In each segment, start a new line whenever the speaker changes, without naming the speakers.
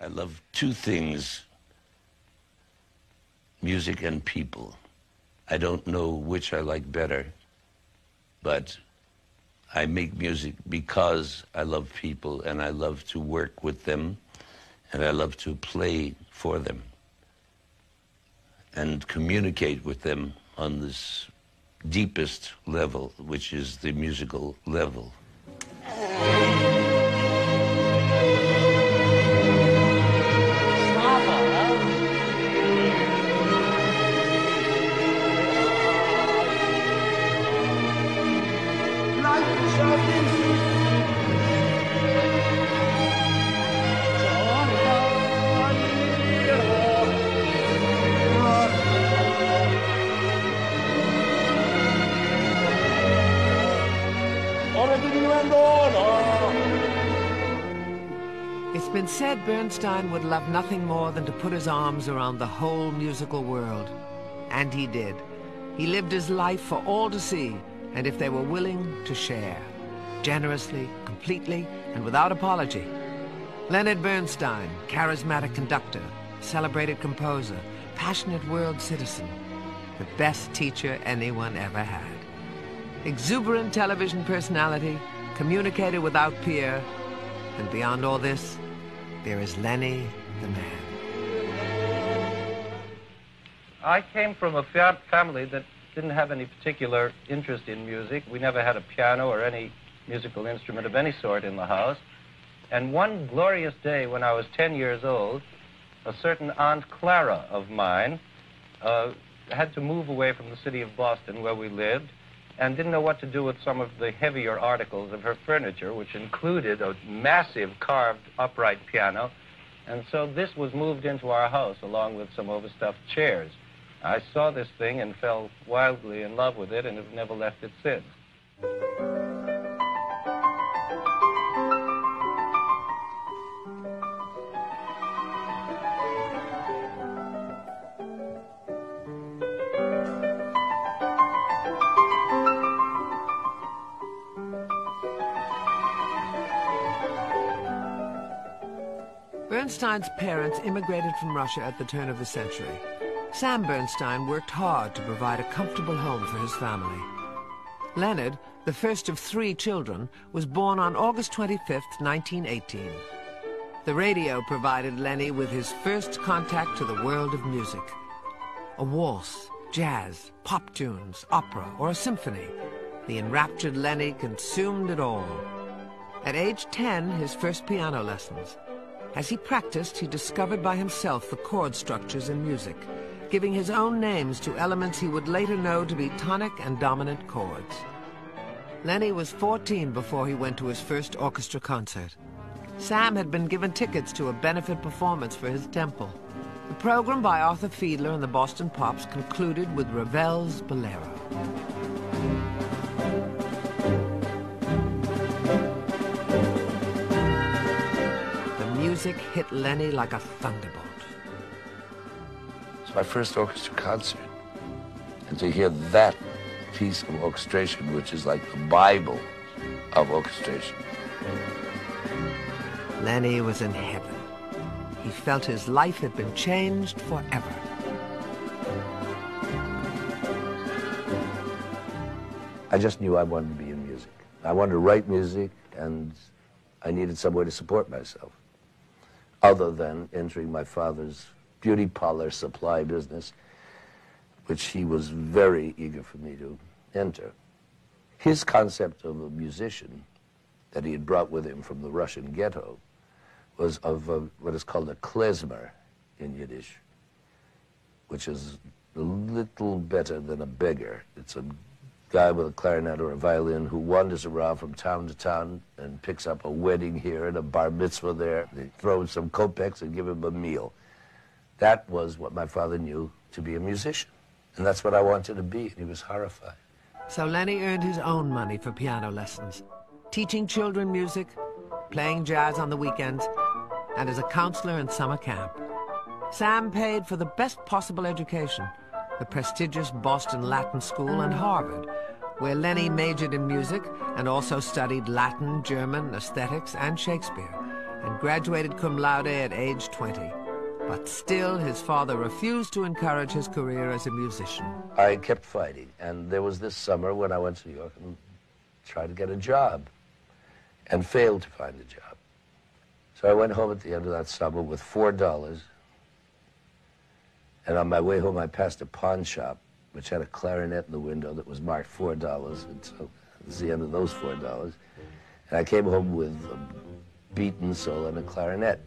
I love two things music and people. I don't know which I like better, but I make music because I love people and I love to work with them and I love to play for them and communicate with them on this deepest level, which is the musical level.
Uh. It's said Bernstein would love nothing more than to put his arms around the whole musical world. And he did. He lived his life for all to see, and if they were willing, to share. Generously, completely, and without apology. Leonard Bernstein, charismatic conductor, celebrated composer, passionate world citizen, the best teacher anyone ever had. Exuberant television personality, communicator without peer, and beyond all this, there is Lenny the man.
I came from a fa- family that didn't have any particular interest in music. We never had a piano or any musical instrument of any sort in the house. And one glorious day when I was 10 years old, a certain Aunt Clara of mine uh, had to move away from the city of Boston where we lived and didn't know what to do with some of the heavier articles of her furniture, which included a massive carved upright piano. And so this was moved into our house along with some overstuffed chairs. I saw this thing and fell wildly in love with it and have never left it since.
Bernstein's parents immigrated from Russia at the turn of the century. Sam Bernstein worked hard to provide a comfortable home for his family. Leonard, the first of three children, was born on August 25, 1918. The radio provided Lenny with his first contact to the world of music. A waltz, jazz, pop tunes, opera, or a symphony. The enraptured Lenny consumed it all. At age 10, his first piano lessons. As he practiced, he discovered by himself the chord structures in music, giving his own names to elements he would later know to be tonic and dominant chords. Lenny was 14 before he went to his first orchestra concert. Sam had been given tickets to a benefit performance for his temple. The program by Arthur Fiedler and the Boston Pops concluded with Ravel's Bolero. Music hit Lenny like a thunderbolt.
It's my first orchestra concert. And to hear that piece of orchestration, which is like the Bible of orchestration.
Lenny was in heaven. He felt his life had been changed forever.
I just knew I wanted to be in music. I wanted to write music, and I needed some way to support myself, other than entering my father's beauty parlor supply business, which he was very eager for me to enter. His concept of a musician that he had brought with him from the Russian ghetto was of a, what is called a klezmer in Yiddish, which is a little better than a beggar. It's a guy with a clarinet or a violin who wanders around from town to town and picks up a wedding here and a bar mitzvah there. They throw him some kopecks and give him a meal. That was what my father knew to be a musician. And that's what I wanted to be. And he was horrified.
So Lenny earned his own money for piano lessons, teaching children music, playing jazz on the weekends, and as a counselor in summer camp. Sam paid for the best possible education, the prestigious Boston Latin School and Harvard, where Lenny majored in music and also studied Latin, German, aesthetics, and Shakespeare. and graduated cum laude at age 20. But still, his father refused to encourage his career as a musician.
I kept fighting, and there was this summer when I went to New York and tried to get a job and failed to find a job. So I went home at the end of that summer with $4 and on my way home, I passed a pawn shop, which had a clarinet in the window that was marked $4. And so it was the end of those $4. And I came home with a beaten solo and a clarinet.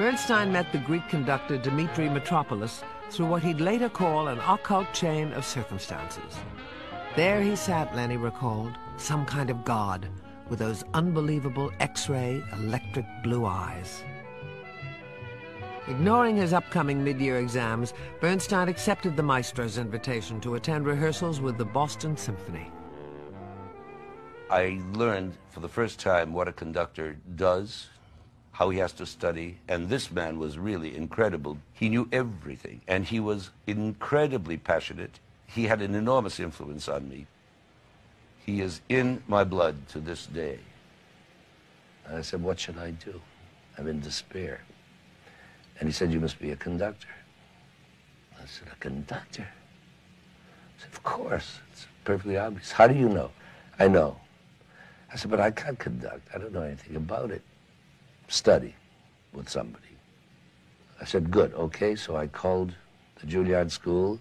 Bernstein met the Greek conductor Dimitri Mitropoulos through what he'd later call an occult chain of circumstances. There he sat, Lenny recalled, some kind of god, with those unbelievable X-ray electric blue eyes. Ignoring his upcoming mid-year exams, Bernstein accepted the maestro's invitation to attend rehearsals with the Boston Symphony.
I learned for the first time what a conductor does how he has to study. And this man was really incredible. He knew everything, and he was incredibly passionate. He had an enormous influence on me. He is in my blood to this day. And I said, What should I do? I'm in despair. And he said, You must be a conductor. I said, A conductor? I said, Of course. It's perfectly obvious. How do you know? I know. I said, But I can't conduct. I don't know anything about it study with somebody. I said, good, okay. So I called the Juilliard School.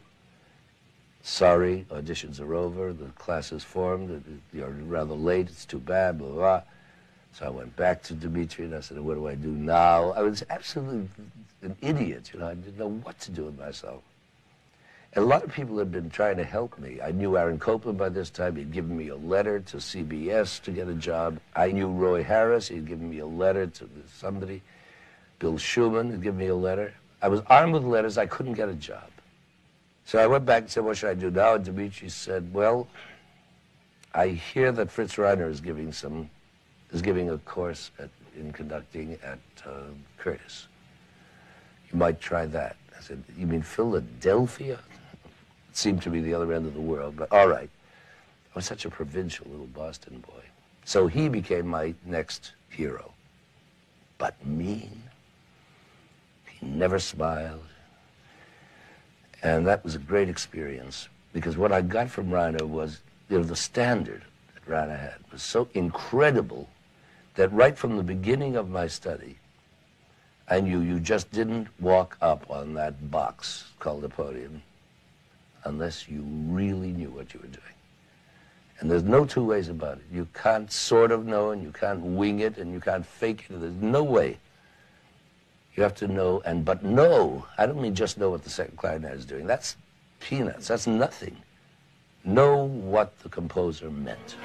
Sorry, auditions are over. The class is formed. You're rather late. It's too bad, blah, blah. blah. So I went back to Dimitri and I said, what do I do now? I was absolutely an idiot, you know. I didn't know what to do with myself. And a lot of people had been trying to help me. I knew Aaron Copland by this time. He'd given me a letter to CBS to get a job. I knew Roy Harris. He'd given me a letter to somebody. Bill Schuman had given me a letter. I was armed with letters. I couldn't get a job. So I went back and said, what should I do now? And Dimitri said, well, I hear that Fritz Reiner is giving some, is giving a course at, in conducting at uh, Curtis. You might try that. I said, you mean Philadelphia? Seemed to be the other end of the world, but all right. I was such a provincial little Boston boy. So he became my next hero. But mean. He never smiled. And that was a great experience because what I got from Reiner was, you know, the standard that Reiner had was so incredible that right from the beginning of my study, I knew you just didn't walk up on that box called a podium unless you really knew what you were doing. And there's no two ways about it. You can't sort of know, and you can't wing it, and you can't fake it. There's no way. You have to know, and but know, I don't mean just know what the second clarinet is doing. That's peanuts. That's nothing. Know what the composer meant.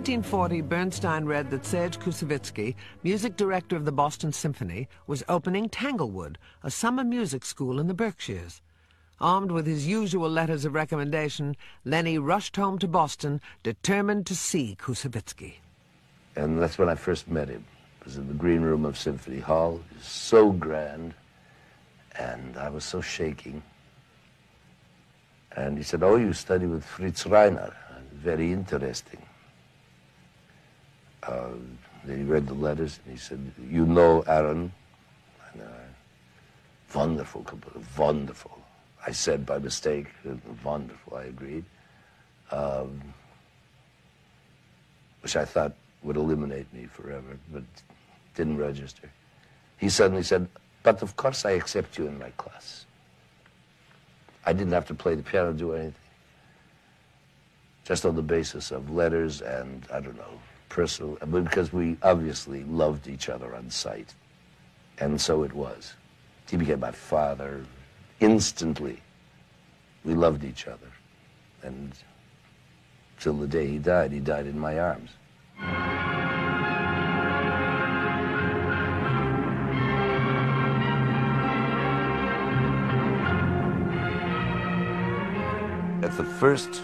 1940, Bernstein read that Serge Koussevitzky, music director of the Boston Symphony, was opening Tanglewood, a summer music school in the Berkshires. Armed with his usual letters of recommendation, Lenny rushed home to Boston, determined to see Koussevitzky.
And that's when I first met him. It was in the green room of Symphony Hall. It was so grand, and I was so shaking. And he said, oh, you study with Fritz Reiner. Very interesting. Uh, then he read the letters and he said, you know Aaron? And, uh, wonderful, wonderful. I said by mistake, wonderful, I agreed. Um, which I thought would eliminate me forever, but didn't register. He suddenly said, But of course, I accept you in my class. I didn't have to play the piano, do anything. Just on the basis of letters and, I don't know, personal, because we obviously loved each other on sight. And so it was. He became my father instantly. We loved each other. And till the day he died, he died in my arms. At the first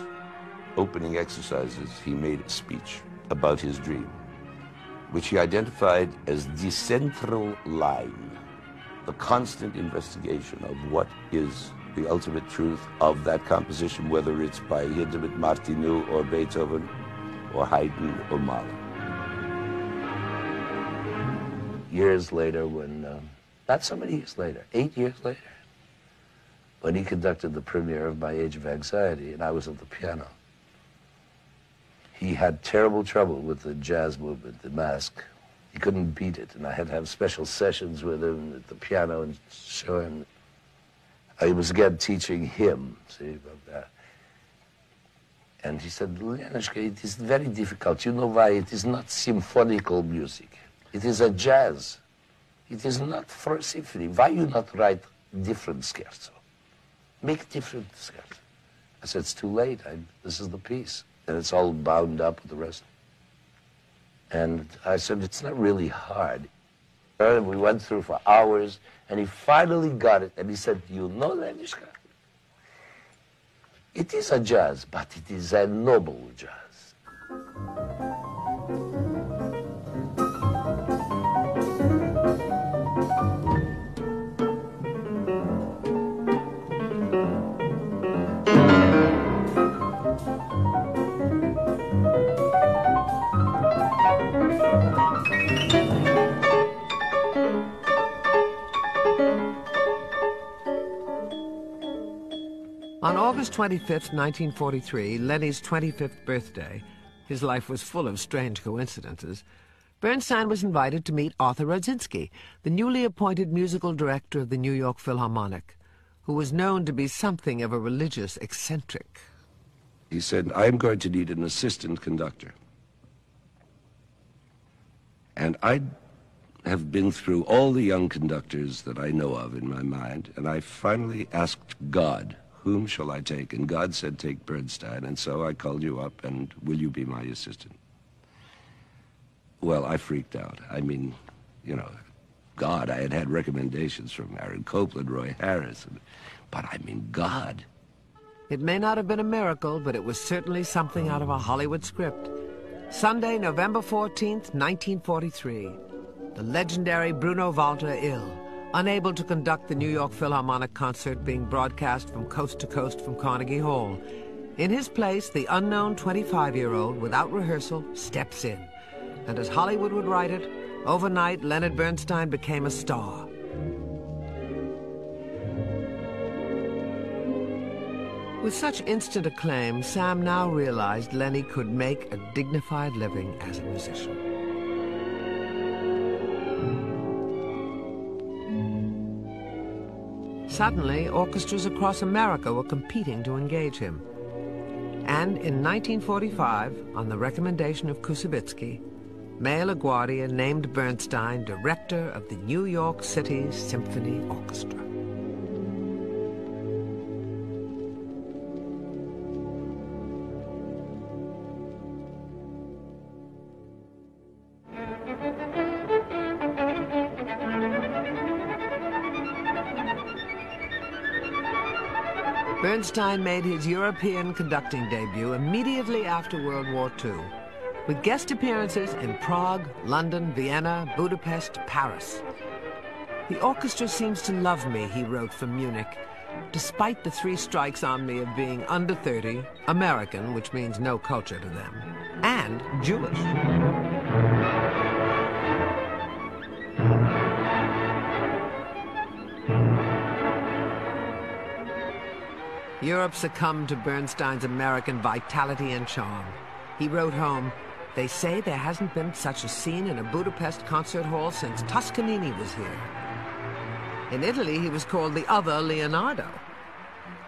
opening exercises, he made a speech about his dream, which he identified as the central line, the constant investigation of what is the ultimate truth of that composition, whether it's by Hindemith Martinu or Beethoven or Haydn or Mahler. Years later, when, uh, not so many years later, eight years later, when he conducted the premiere of My Age of Anxiety and I was at the piano, he had terrible trouble with the jazz movement, the Masque. He couldn't beat it, and I had to have special sessions with him at the piano and show him. I was again teaching him, see, about that. And he said, Leonishka, it is very difficult. You know why? It is not symphonical music. It is a jazz. It is not for symphony. Why you not write different scherzo? Make different scherzo. I said, it's too late. I, this is the piece and it's all bound up with the rest. And I said, it's not really hard. And we went through for hours, and he finally got it, and he said, you know, Lenishka, it is a jazz, but it is a noble jazz.
On August 25th, 1943, Lenny's 25th birthday, his life was full of strange coincidences, Bernstein was invited to meet Arthur Rodzinski, the newly appointed musical director of the New York Philharmonic, who was known to be something of a religious eccentric.
He said, I'm going to need an assistant conductor. And I have been through all the young conductors that I know of in my mind, and I finally asked God whom shall I take? And God said, take Bernstein. And so I called you up, and will you be my assistant? Well, I freaked out. I mean, you know, God, I had had recommendations from Aaron Copland, Roy Harris, but I mean, God.
It may not have been a miracle, but it was certainly something out of a Hollywood script. Sunday, November 14th, 1943. The legendary Bruno Walter ill unable to conduct the New York Philharmonic concert being broadcast from coast to coast from Carnegie Hall. In his place, the unknown 25-year-old, without rehearsal, steps in. And as Hollywood would write it, overnight Leonard Bernstein became a star. With such instant acclaim, Sam now realized Lenny could make a dignified living as a musician. Suddenly, orchestras across America were competing to engage him. And in 1945, on the recommendation of Koussevitzky, May LaGuardia named Bernstein director of the New York City Symphony Orchestra. Bernstein made his European conducting debut immediately after World War II, with guest appearances in Prague, London, Vienna, Budapest, Paris. The orchestra seems to love me, he wrote from Munich, despite the three strikes on me of being under 30, American, which means no culture to them, and Jewish. Europe succumbed to Bernstein's American vitality and charm. He wrote home, They say there hasn't been such a scene in a Budapest concert hall since Toscanini was here. In Italy, he was called the other Leonardo.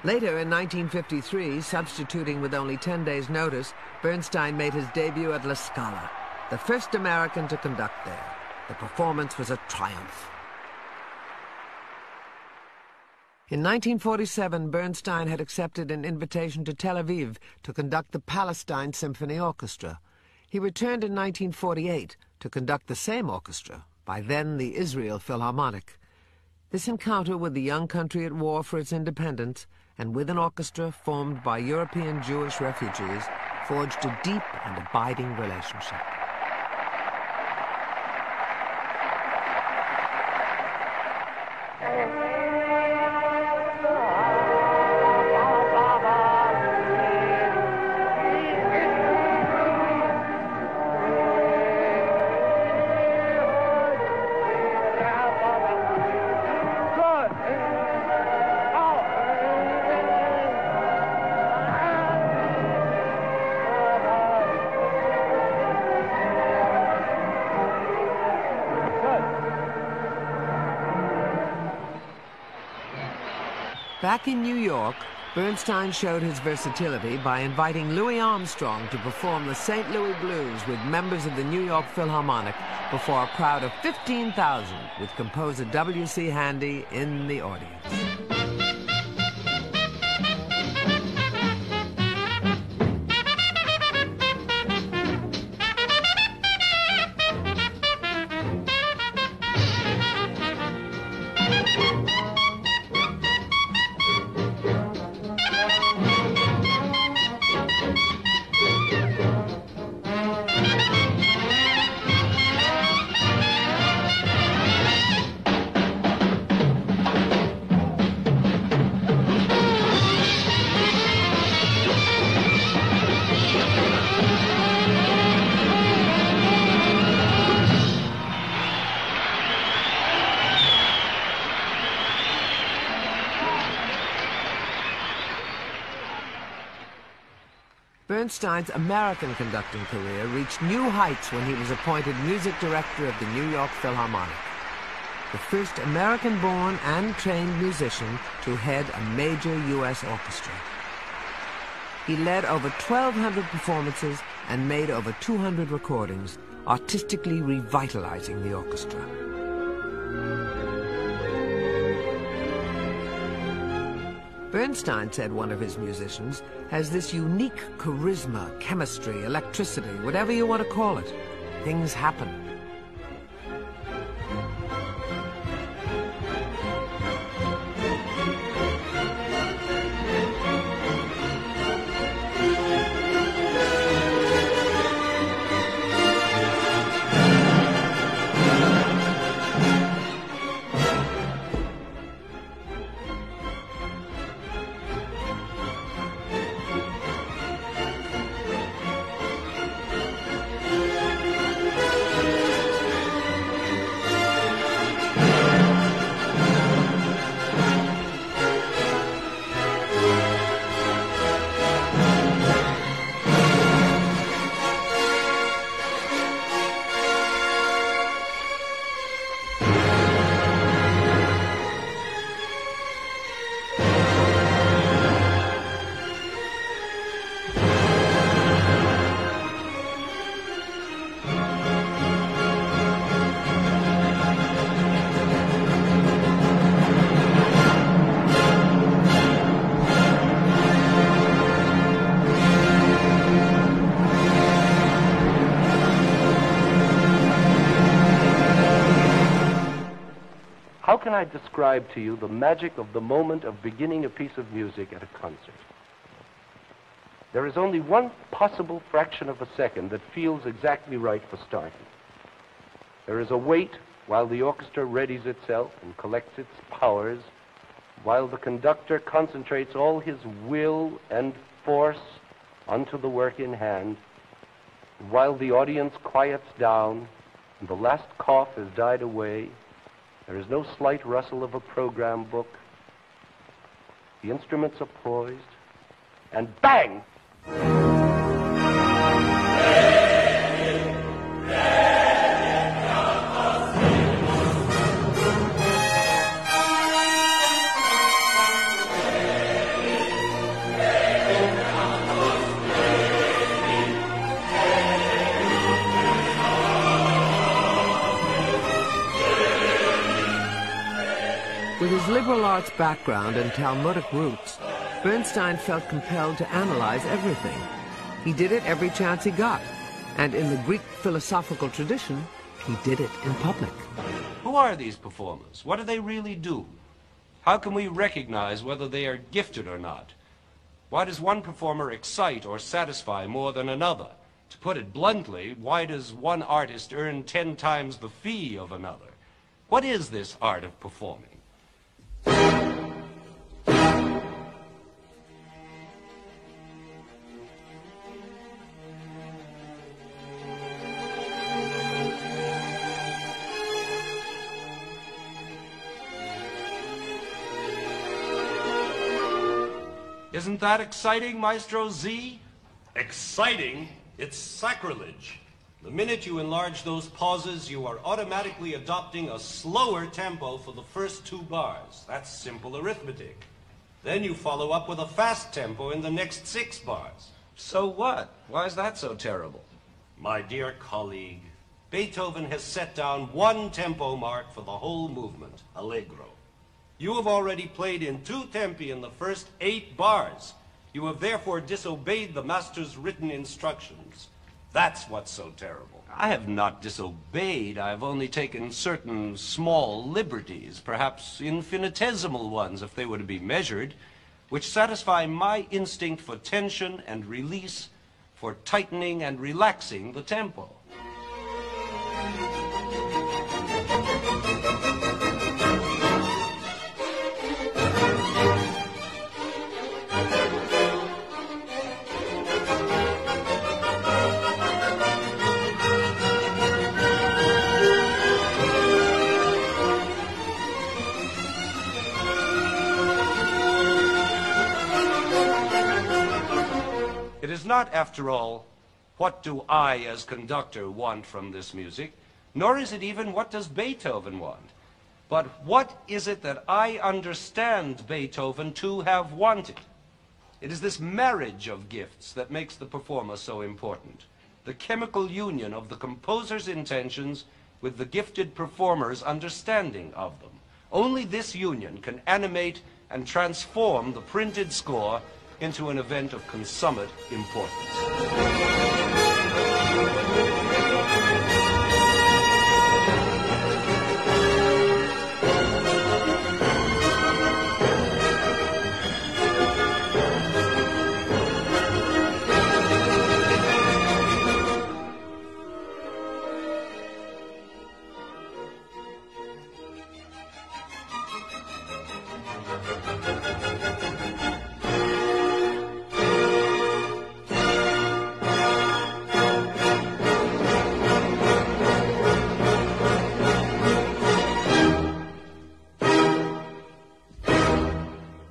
Later, in 1953, substituting with only 10 days' notice, Bernstein made his debut at La Scala, the first American to conduct there. The performance was a triumph. In 1947, Bernstein had accepted an invitation to Tel Aviv to conduct the Palestine Symphony Orchestra. He returned in 1948 to conduct the same orchestra, by then the Israel Philharmonic. This encounter with the young country at war for its independence and with an orchestra formed by European Jewish refugees forged a deep and abiding relationship. Back in New York, Bernstein showed his versatility by inviting Louis Armstrong to perform the St. Louis Blues with members of the New York Philharmonic before a crowd of 15,000 with composer W.C. Handy in the audience. American conducting career reached new heights when he was appointed music director of the New York Philharmonic, the first American-born and trained musician to head a major U.S. orchestra. He led over 1,200 performances and made over 200 recordings, artistically revitalizing the orchestra. Bernstein said one of his musicians has this unique charisma, chemistry, electricity, whatever you want to call it. Things happen.
Can I describe to you the magic of the moment of beginning a piece of music at a concert? There is only one possible fraction of a second that feels exactly right for starting. There is a wait while the orchestra readies itself and collects its powers, while the conductor concentrates all his will and force onto the work in hand, while the audience quiets down and the last cough has died away there is no slight rustle of a program book. The instruments are poised, and bang!
Liberal arts background and Talmudic roots, Bernstein felt compelled to analyze everything. He did it every chance he got, and in the Greek philosophical tradition, he did it in public.
Who are these performers? What do they really do? How can we recognize whether they are gifted or not? Why does one performer excite or satisfy more than another? To put it bluntly, why does one artist earn ten times the fee of another? What is this art of performing? Isn't that exciting, Maestro Z? Exciting? It's sacrilege. The minute you enlarge those pauses, you are automatically adopting a slower tempo for the first two bars. That's simple arithmetic. Then you follow up with a fast tempo in the next six bars. So what? Why is that so terrible? My dear colleague, Beethoven has set down one tempo mark for the whole movement, allegro. You have already played in two tempi in the first eight bars. You have therefore disobeyed the master's written instructions. That's what's so terrible. I have not disobeyed. I have only taken certain small liberties, perhaps infinitesimal ones if they were to be measured, which satisfy my instinct for tension and release, for tightening and relaxing the tempo. Not, after all, what do I, as conductor, want from this music, nor is it even what does Beethoven want, but what is it that I understand Beethoven to have wanted. It is this marriage of gifts that makes the performer so important, the chemical union of the composer's intentions with the gifted performer's understanding of them. Only this union can animate and transform the printed score into an event of consummate importance.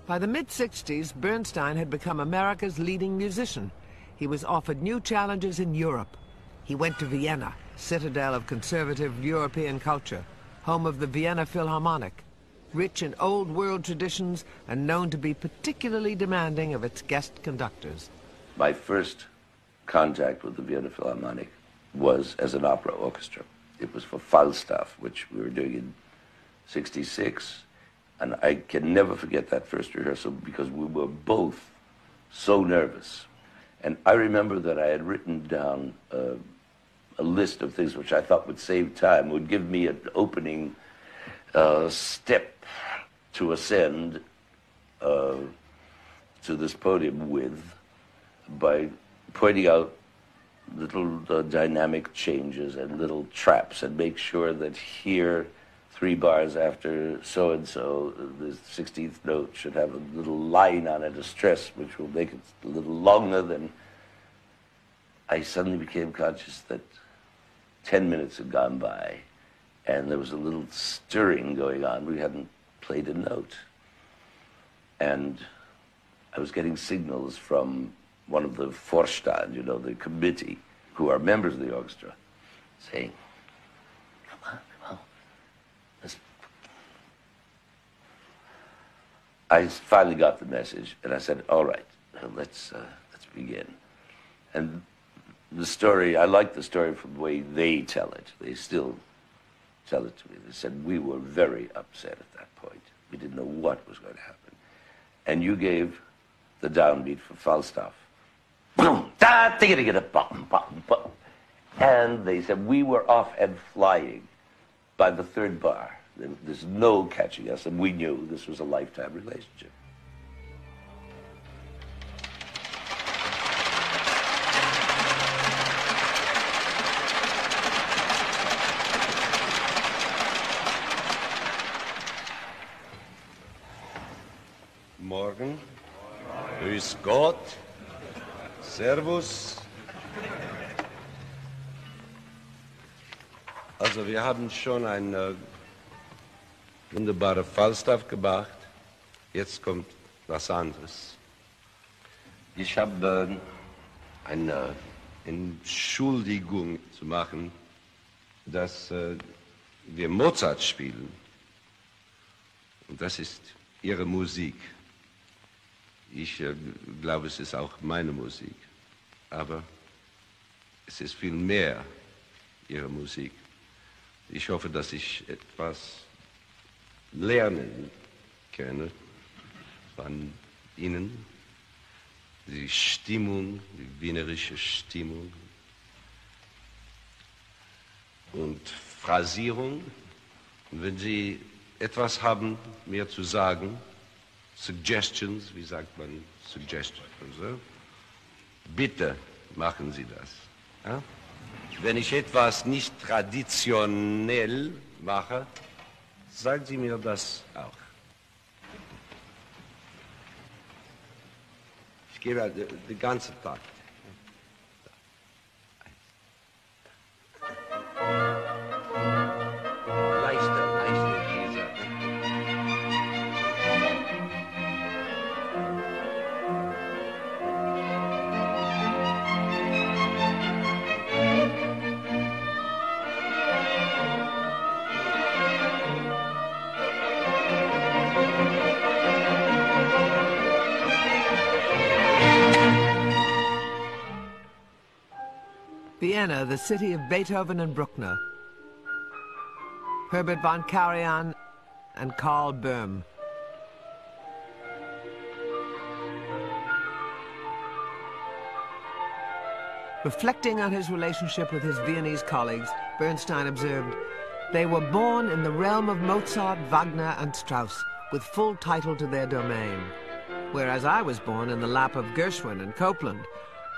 By the mid-60s, Bernstein had become America's leading musician. He was offered new challenges in Europe. He went to Vienna, citadel of conservative European culture, home of the Vienna Philharmonic, rich in old world traditions and known to be particularly demanding of its guest conductors.
My first contact with the Vienna Philharmonic was as an opera orchestra. It was for Falstaff, which we were doing in 66. And I can never forget that first rehearsal because we were both so nervous. And I remember that I had written down a list of things which I thought would save time, would give me an opening uh, step to ascend uh, to this podium with by pointing out little uh, dynamic changes and little traps and make sure that here three bars after so and so, the 16th note should have a little line on it, a stress, which will make it a little longer than. I suddenly became conscious that 10 minutes had gone by and there was a little stirring going on. We hadn't played a note. And I was getting signals from one of the Vorstand, you know, the committee, who are members of the orchestra, saying, I finally got the message, and I said, "All right, let's uh, let's begin." And the story, I like the story from the way they tell it. They still tell it to me. They said we were very upset at that point. We didn't know what was going to happen. And you gave the downbeat for Falstaff. Boom, da. And they said we were off and flying by the third bar. There- There's no catching us, and we knew this was a lifetime relationship.
Morgen. Grüß Gott. Servus. Also wir haben schon ein äh, wunderbarer Falstaff gemacht. Jetzt kommt was anderes. Ich habe äh, eine Entschuldigung zu machen, dass äh, wir Mozart spielen. Und das ist Ihre Musik. Ich äh, glaube, es ist auch meine Musik. Aber es ist viel mehr Ihre Musik. Ich hoffe, dass ich etwas lernen kann von Ihnen. Die Stimmung, die wienerische Stimmung. Und Phrasierung. Und wenn Sie etwas haben, mir zu sagen, Suggestions, wie sagt man Suggestions? Also, bitte machen Sie das. Ja? Wenn ich etwas nicht traditionell mache, sagen Sie mir das auch. Ich gebe den ganzen Tag.
Vienna, the city of Beethoven and Bruckner. Herbert von Karajan and Karl Böhm. Reflecting on his relationship with his Viennese colleagues, Bernstein observed, They were born in the realm of Mozart, Wagner, and Strauss, with full title to their domain. Whereas I was born in the lap of Gershwin and Copland,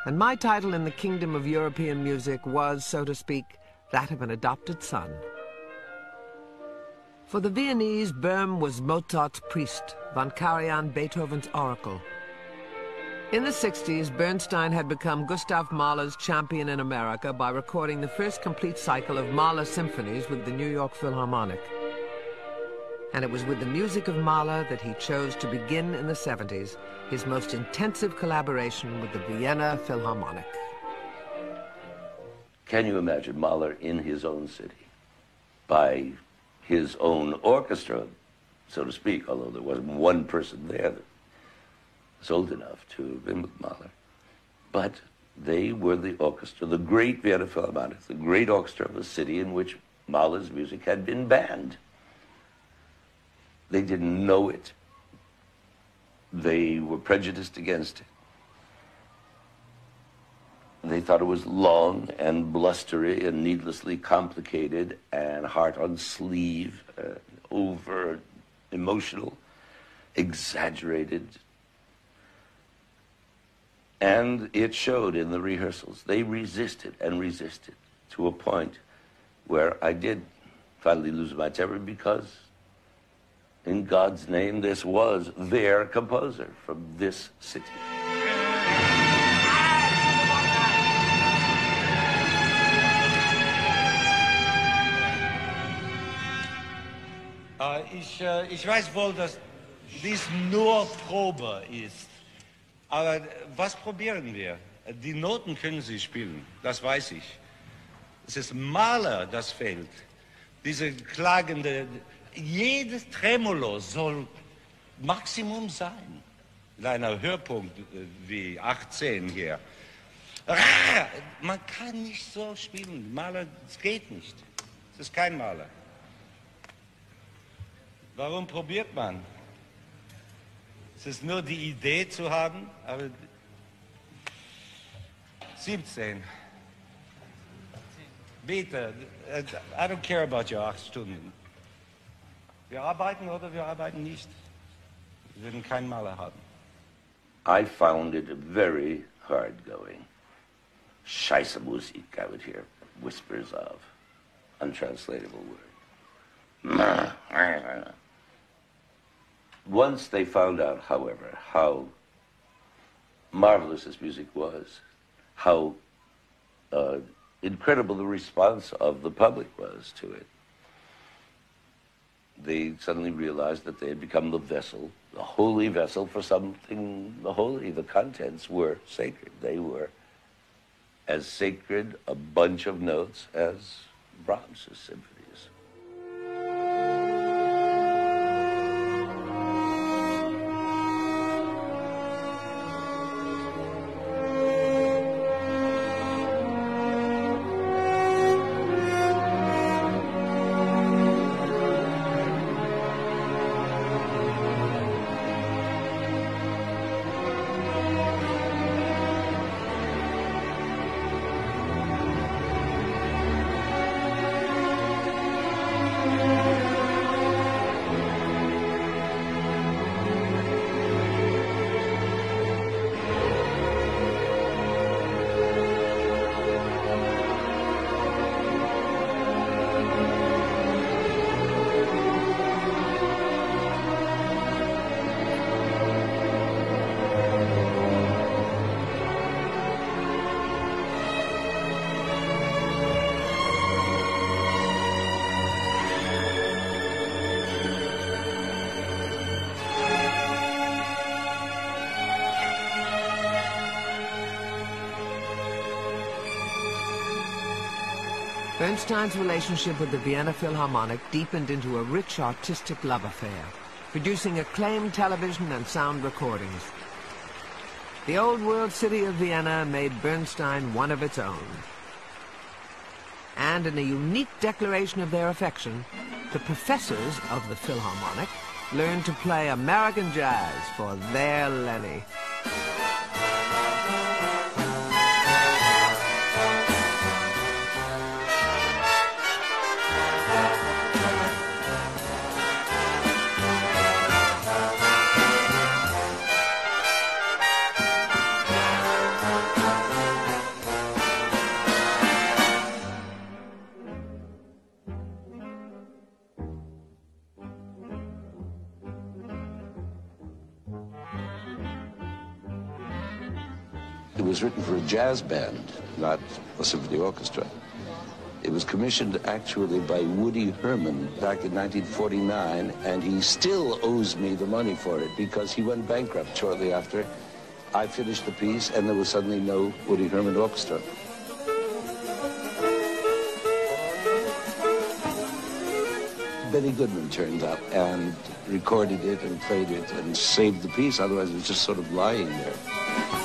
and my title in the kingdom of European music was, so to speak, that of an adopted son. For the Viennese, Böhm was Mozart's priest, von Karajan Beethoven's oracle. In the 60s, Bernstein had become Gustav Mahler's champion in America by recording the first complete cycle of Mahler symphonies with the New York Philharmonic. And it was with the music of Mahler that he chose to begin in the 70s his most intensive collaboration with the Vienna Philharmonic.
Can you imagine Mahler in his own city by his own orchestra, so to speak, although there wasn't one person there that was old enough to have been with Mahler. But they were the orchestra, the great Vienna Philharmonic, the great orchestra of a city in which Mahler's music had been banned. They didn't know it. They were prejudiced against it. They thought it was long and blustery and needlessly complicated and heart on sleeve, uh, over emotional, exaggerated. And it showed in the rehearsals. They resisted and resisted to a point where I did finally lose my temper because, in God's name, this was their composer from this city.
Äh, Ich, äh, ich weiß wohl, dass dies nur Probe ist. Aber was probieren wir? Die Noten können Sie spielen, das weiß ich. Es ist Mahler, das fehlt. Diese klagende, jedes Tremolo soll Maximum sein. In einer Hörpunkt äh, wie 18 hier. Man kann nicht so spielen. Maler, es geht nicht. Es ist kein Maler. Warum probiert man? Es ist nur die Idee zu haben, aber 17. Bitte, I don't care about your acht Stunden. Wir arbeiten oder wir arbeiten nicht. Wir werden keinen Mahler haben.
I found it very hard going. Scheisse Musik, I would hear whispers of, untranslatable words. Once they found out, however, how marvelous this music was, how uh, incredible the response of the public was to it, they suddenly realized that they had become the vessel, the holy vessel for something the holy. The contents were sacred. They were as sacred a bunch of notes as Brahms's symphonies.
Bernstein's relationship with the Vienna Philharmonic deepened into a rich artistic love affair, producing acclaimed television and sound recordings. The old world city of Vienna made Bernstein one of its own. And in a unique declaration of their affection, the professors of the Philharmonic learned to play American jazz for their Lenny.
Jazz band, not a symphony orchestra. It was commissioned actually by Woody Herman back in 1949, and he still owes me the money for it because he went bankrupt shortly after I finished the piece, and there was suddenly no Woody Herman orchestra. Benny Goodman turned up and recorded it and played it and saved the piece. Otherwise, it was just sort of lying there.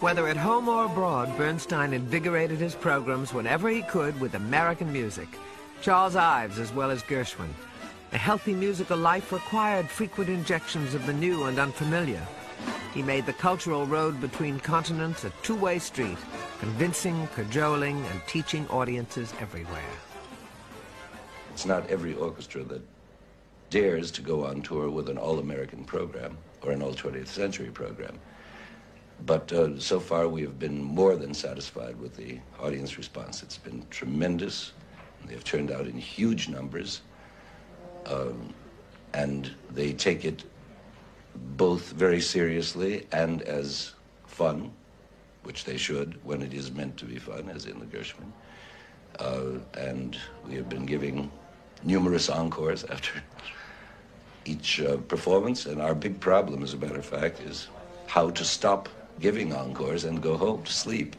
Whether at home or abroad, Bernstein invigorated his programs whenever he could with American music. Charles Ives as well as Gershwin. A healthy musical life required frequent injections of the new and unfamiliar. He made the cultural road between continents a two-way street, convincing, cajoling, and teaching audiences everywhere.
It's not every orchestra that dares to go on tour with an all-American program or an all-20th century program. But uh, so far, we have been more than satisfied with the audience response. It's been tremendous. They've turned out in huge numbers. Um, and they take it both very seriously and as fun, which they should when it is meant to be fun, as in the Gershwin. Uh, and we have been giving numerous encores after each uh, performance. And our big problem, as a matter of fact, is how to stop giving encores and go home to sleep.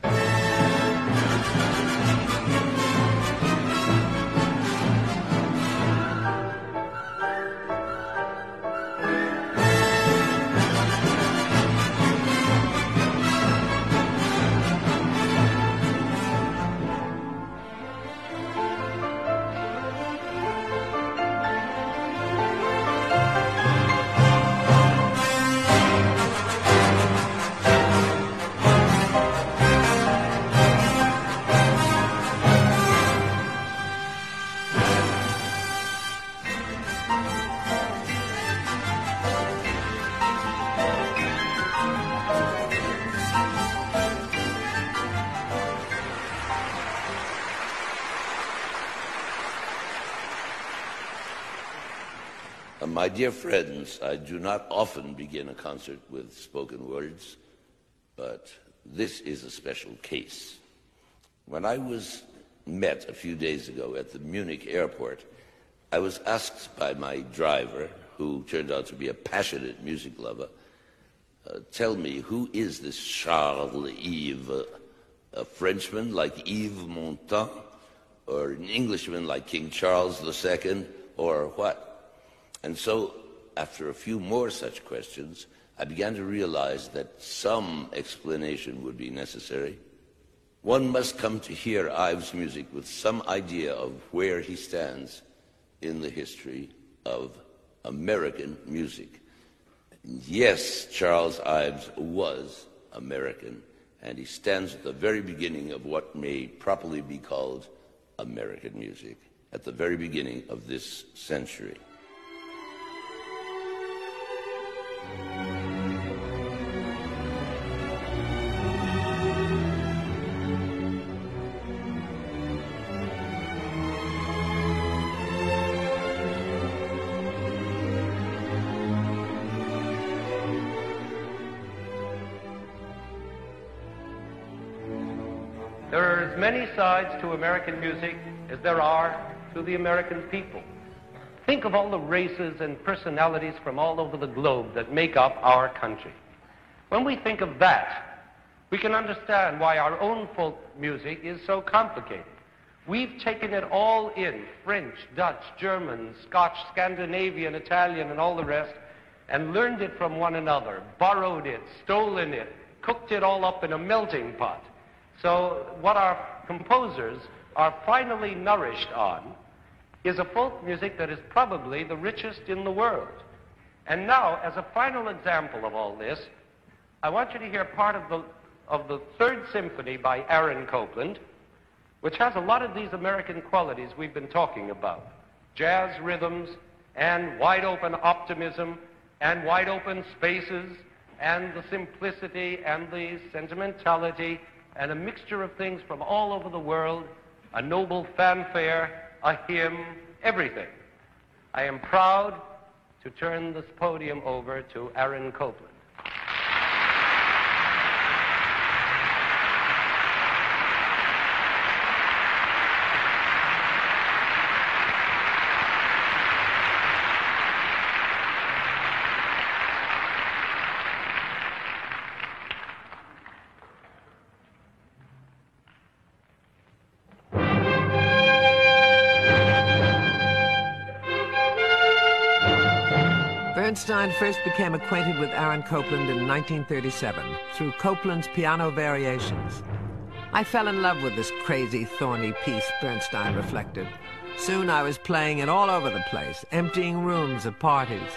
Dear friends, I do not often begin a concert with spoken words, but this is a special case. When I was met a few days ago at the Munich airport, I was asked by my driver, who turned out to be a passionate music lover, uh, tell me who is this Charles Yves? A Frenchman like Yves Montand? Or an Englishman like King Charles II? Or what? And so, after a few more such questions, I began to realize that some explanation would be necessary. One must come to hear Ives' music with some idea of where he stands in the history of American music. Yes, Charles Ives was American, and he stands at the very beginning of what may properly be called American music, at the very beginning of this century.
There are as many sides to American music as there are to the American people. Think of all the races and personalities from all over the globe that make up our country. When we think of that, we can understand why our own folk music is so complicated. We've taken it all in French, Dutch, German, Scotch, Scandinavian, Italian, and all the rest and learned it from one another, borrowed it, stolen it, cooked it all up in a melting pot. So, what our composers are finally nourished on is a folk music that is probably the richest in the world. And now, as a final example of all this, I want you to hear part of the, of the Third Symphony by Aaron Copland, which has a lot of these American qualities we've been talking about jazz rhythms, and wide open optimism, and wide open spaces, and the simplicity, and the sentimentality, and a mixture of things from all over the world, a noble fanfare, a hymn, everything. I am proud to turn this podium over to Aaron Copland.
Bernstein first became acquainted with Aaron Copland in 1937 through Copland's piano variations. I fell in love with this crazy, thorny piece, Bernstein reflected. Soon I was playing it all over the place, emptying rooms at parties.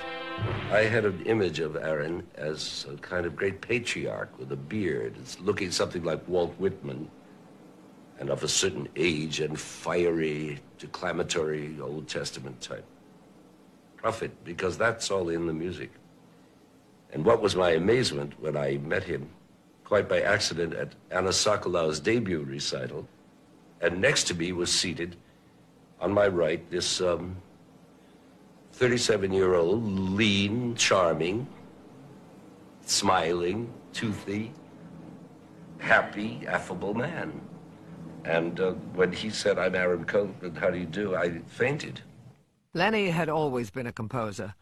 I had an image of Aaron as a kind of great patriarch with a beard. Looking something like Walt Whitman and of a certain age and fiery, declamatory Old Testament type. Prophet, because that's all in the music. And what was my amazement when I met him, quite by accident, at Anna Sokolow's debut recital, and next to me was seated, on my right, this 37-year-old, um, lean, charming, smiling, toothy, happy, affable man. And uh, when he said, I'm Aaron Copland, how do you do? I fainted.
Lenny had always been a composer.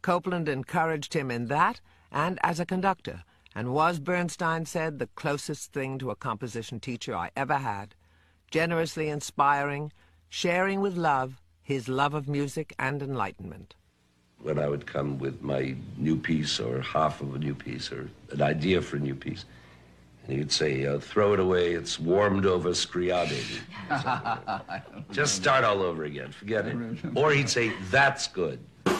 Copland encouraged him in that and as a conductor, and was, Bernstein said, the closest thing to a composition teacher I ever had. Generously inspiring, sharing with love his love of music and enlightenment.
When I would come with my new piece or half of a new piece or an idea for a new piece, he'd say, uh, throw it away, it's warmed over Scriabin. Just start all over again, forget it. Or he'd say, that's good.
The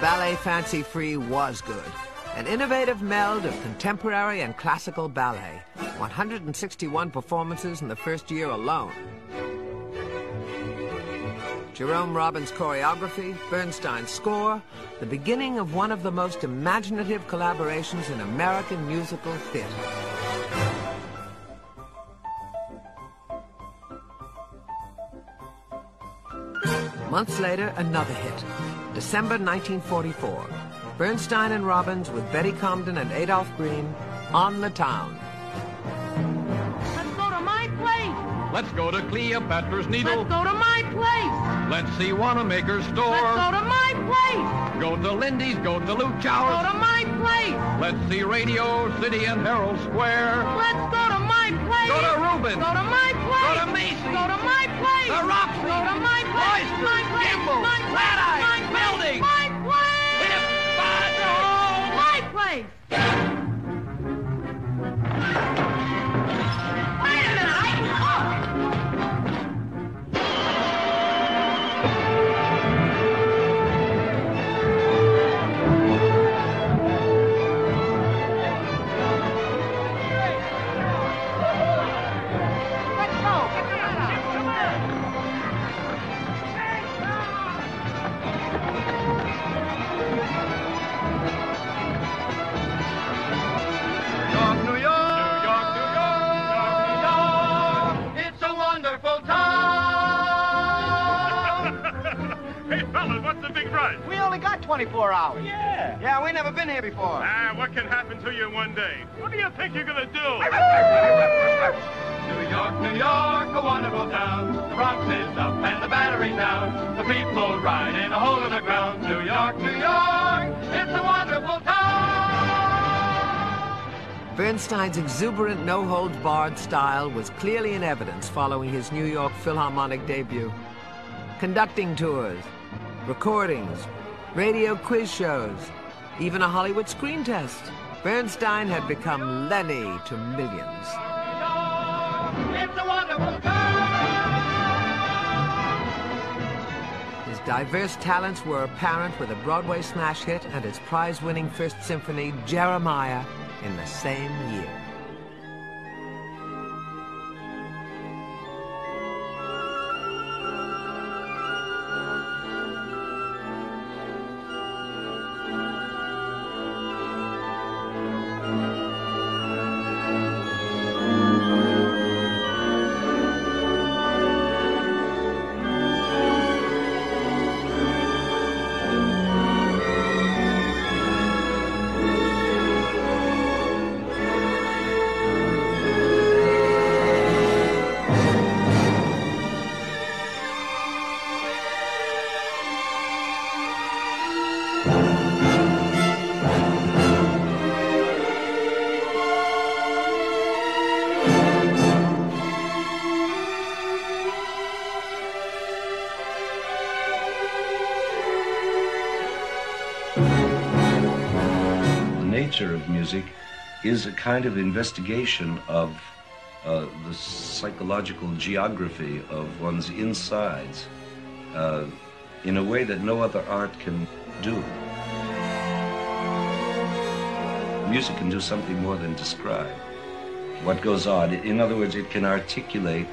ballet Fancy Free was good. An innovative meld of contemporary and classical ballet. 161 performances in the first year alone. Jerome Robbins' choreography, Bernstein's score, the beginning of one of the most imaginative collaborations in American musical theater. Months later, another hit. December 1944. Bernstein and Robbins with Betty Comden and Adolph Green on the town.
Let's go to
Cleopatra's Needle.
Let's go to my place.
Let's see Wanamaker's store.
Let's go to my place.
Go to Lindy's, go to Luke
Go to my place.
Let's see Radio City and Herald Square.
Let's go to my place.
Go to Reuben's.
Go to my place.
Go to Macy's.
Go to my place.
The Roxy.
Go to my place.
Royster's,
My place. My place.
Flat-Eyes,
My place.
Building.
My place.
If I
My place.
24 hours.
Yeah.
Yeah, we never been here before.
Ah, what can happen to you in one day? What do you think you're gonna do?
New York, New York, a wonderful town. The Bronx is up and the Battery's down. The people ride in a hole in the ground. New York, New York, it's a wonderful town.
Bernstein's exuberant, no-holds-barred style was clearly in evidence following his New York Philharmonic debut. Conducting tours, recordings, radio quiz shows, even a Hollywood screen test. Bernstein had become Lenny to millions.
It's a wonderful town.
His diverse talents were apparent with a Broadway smash hit and its prize-winning First Symphony, Jeremiah, in the same year.
Is a kind of investigation of uh, the psychological geography of one's insides uh, in a way that no other art can do. Music can do something more than describe what goes on. In other words, it can articulate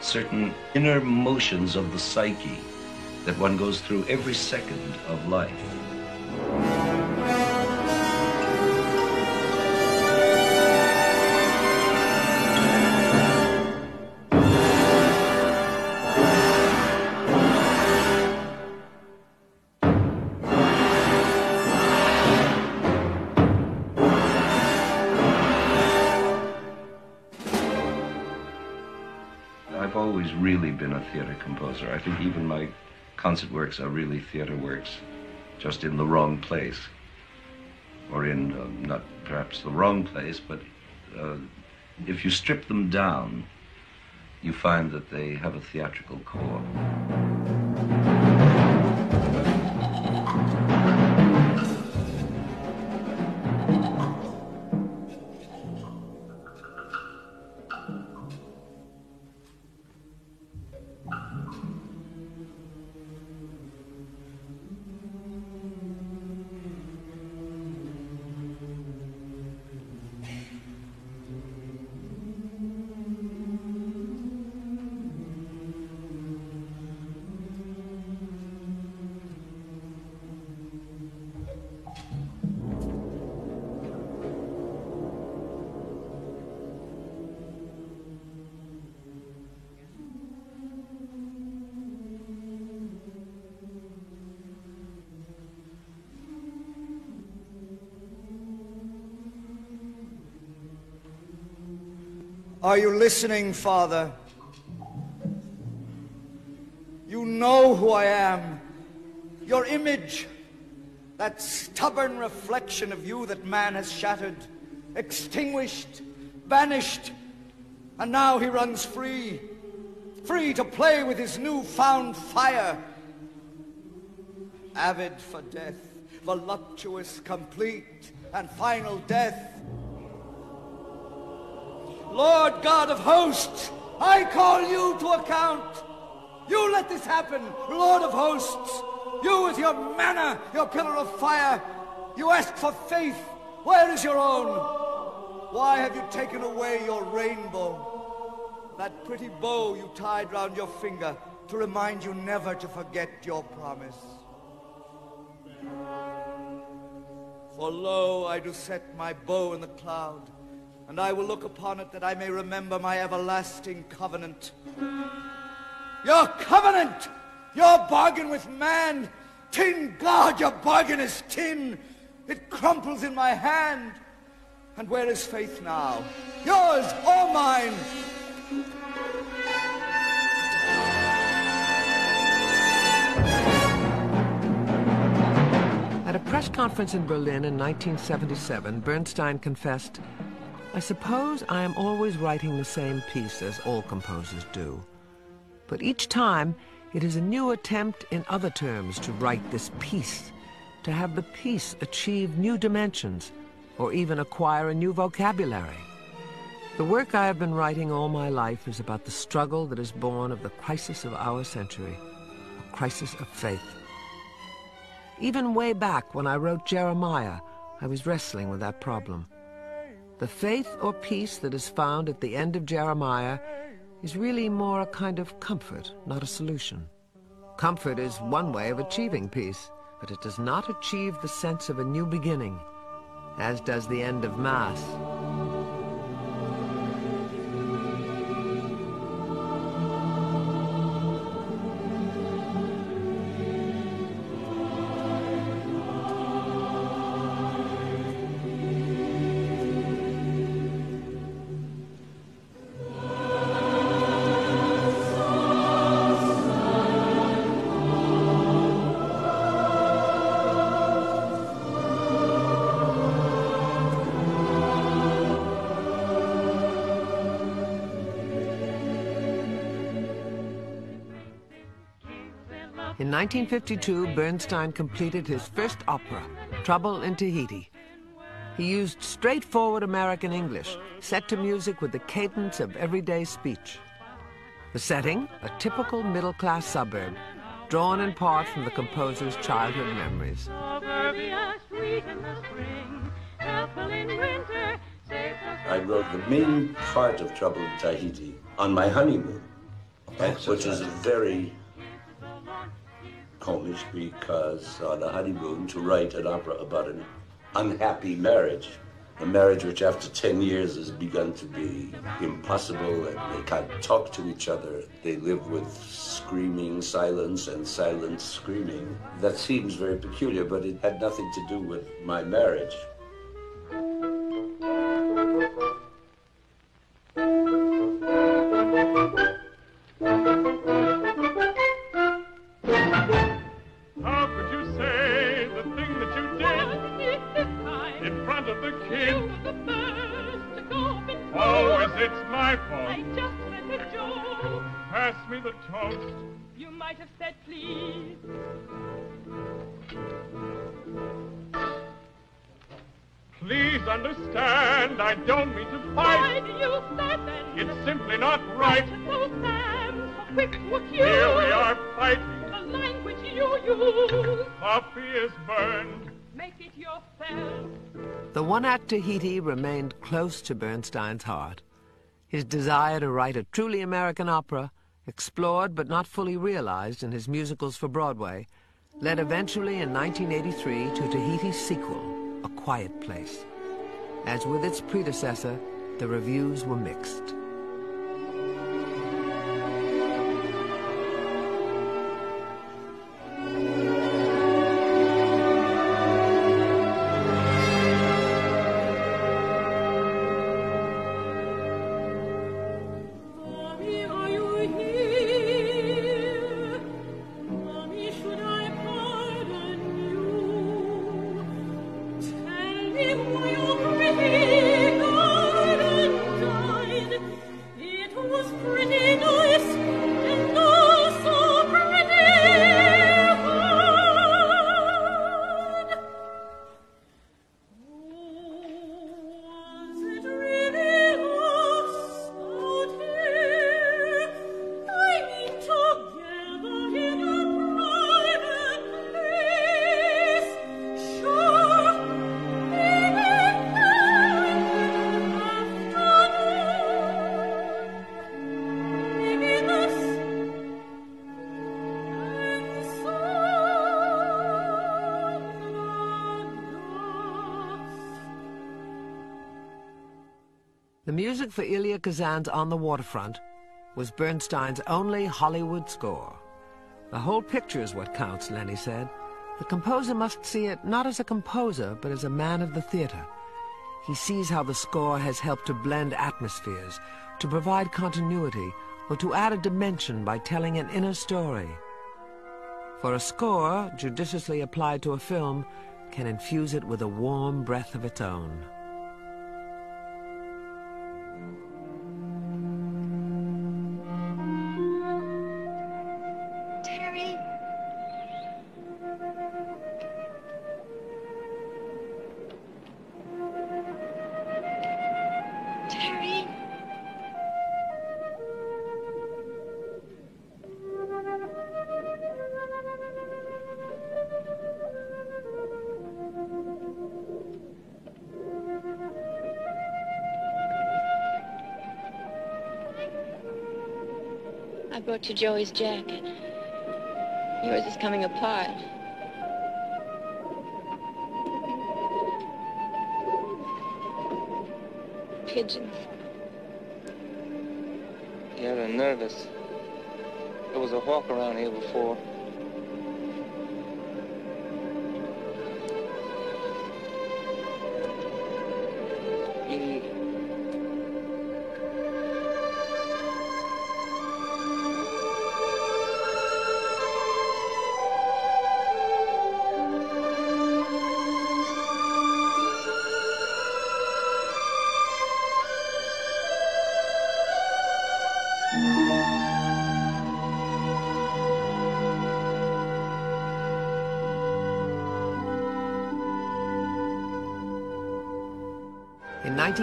certain inner motions of the psyche that one goes through every second of life. Been a theater composer. I think even my concert works are really theater works, just in the wrong place. Or in, uh, not perhaps the wrong place, but uh, if you strip them down, you find that they have a theatrical core.
Are you listening, Father? You know who I am. Your image, that stubborn reflection of you that man has shattered, extinguished, banished, and now he runs free, free to play with his new-found fire. Avid for death, voluptuous, complete, and final death. Lord God of hosts, I call you to account. You let this happen, Lord of hosts. You with your manna, your pillar of fire. You ask for faith. Where is your own? Why have you taken away your rainbow? That pretty bow you tied round your finger to remind you never to forget your promise. For lo, I do set my bow in the cloud, and I will look upon it that I may remember my everlasting covenant. Your covenant! Your bargain with man! Tin God, your bargain is tin! It crumples in my hand. And where is faith now? Yours or mine?
At a press conference in Berlin in 1977, Bernstein confessed, I suppose I am always writing the same piece as all composers do. But each time, it is a new attempt in other terms to write this piece, to have the piece achieve new dimensions, or even acquire a new vocabulary. The work I have been writing all my life is about the struggle that is born of the crisis of our century, a crisis of faith. Even way back when I wrote Jeremiah, I was wrestling with that problem. The faith or peace that is found at the end of Jeremiah is really more a kind of comfort, not a solution. Comfort is one way of achieving peace, but it does not achieve the sense of a new beginning, as does the end of Mass. 1952, Bernstein completed his first opera, Trouble in Tahiti. He used straightforward American English, set to music with the cadence of everyday speech. The setting, a typical middle-class suburb, drawn in part from the composer's childhood memories.
Suburbia sweet in the spring, helpful in winter, safe
I wrote the main part of Trouble in Tahiti on my honeymoon, and- which is a very because on a honeymoon to write an opera about an unhappy marriage, a marriage which after 10 years has begun to be impossible and they can't talk to each other. They live with screaming silence and silent screaming. That seems very peculiar, but it had nothing to do with my marriage.
The
one act Tahiti remained close to Bernstein's heart. His desire to write a truly American opera, explored but not fully realized in his musicals for Broadway, led eventually in 1983 to Tahiti's sequel, A Quiet Place. As with its predecessor, the reviews were mixed. Music for Elia Kazan's On the Waterfront was Bernstein's only Hollywood score. The whole picture is what counts, Lenny said. The composer must see it not as a composer, but as a man of the theater. He sees how the score has helped to blend atmospheres, to provide continuity, or to add a dimension by telling an inner story. For a score, judiciously applied to a film, can infuse it with a warm breath of its own.
You Joey's jacket. Yours is coming apart. Pigeons.
Yeah, they're nervous. There was a hawk around here before.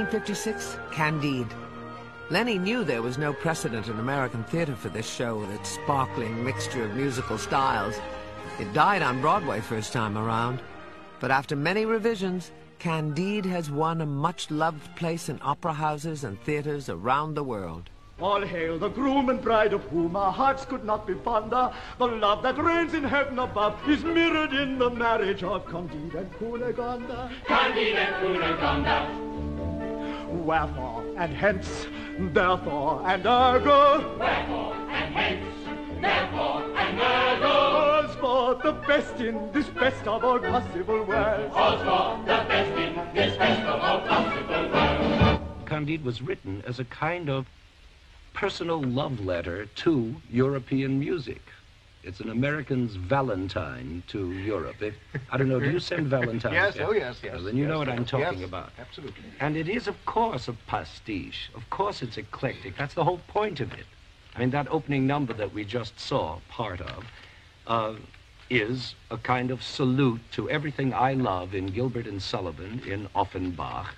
1956, Candide. Lenny knew there was no precedent in American theater for this show with its sparkling mixture of musical styles. It died on Broadway first time around, but after many revisions, Candide has won a much-loved place in opera houses and theaters around the world.
All hail the groom and bride of whom our hearts could not be fonder. The love that reigns in heaven above is mirrored in the marriage of Candide and Cunegonde.
Candide and Cunegonde.
Wherefore and hence, therefore and ergo.
Wherefore and hence, therefore and ergo.
All's for the best in this best of all possible worlds.
All's for the best in this best of all possible worlds.
Candide was written as a kind of personal love letter to European music. It's an American's Valentine to Europe. If, I don't know, do you send Valentines?
Yes, oh, yes, yes,
Well, then you know
yes,
what I'm talking
yes,
about.
absolutely.
And it is, of course, a pastiche. Of course, it's eclectic. That's the whole point of it. I mean, that opening number that we just saw part of uh, is a kind of salute to everything I love in Gilbert and Sullivan, in Offenbach,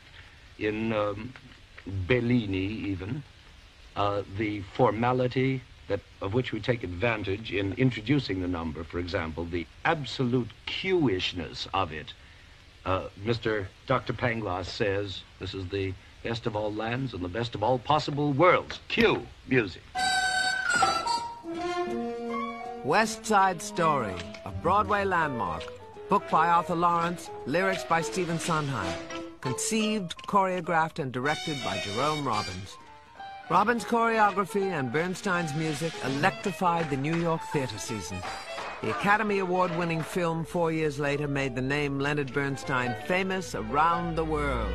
in um, Bellini, even. Uh, the formality that of which we take advantage in introducing the number, for example, the absolute Q-ishness of it. Uh, Mr. Dr. Pangloss says this is the best of all lands and the best of all possible worlds. Q music.
West Side Story, a Broadway landmark. Book by Arthur Laurents, lyrics by Stephen Sondheim. Conceived, choreographed, and directed by Jerome Robbins. Robbins' choreography and Bernstein's music electrified the New York theater season. The Academy Award winning film four years later made the name Leonard Bernstein famous around the world.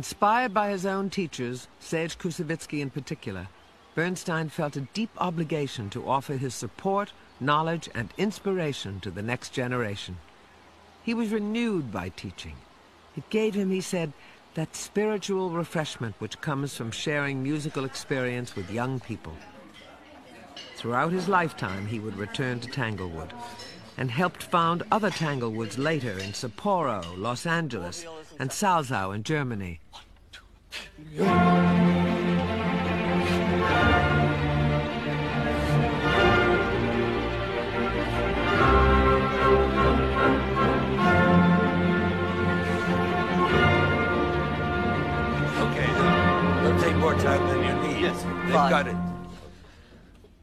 Inspired by his own teachers, Serge Koussevitzky in particular, Bernstein felt a deep obligation to offer his support, knowledge, and inspiration to the next generation. He was renewed by teaching. It gave him, he said, that spiritual refreshment which comes from sharing musical experience with young people. Throughout his lifetime, he would return to Tanglewood and helped found other Tanglewoods later in Sapporo, Los Angeles, and Salzau in Germany.
Okay, now, it'll take more time than you need. Yes, They've
fine.
got it.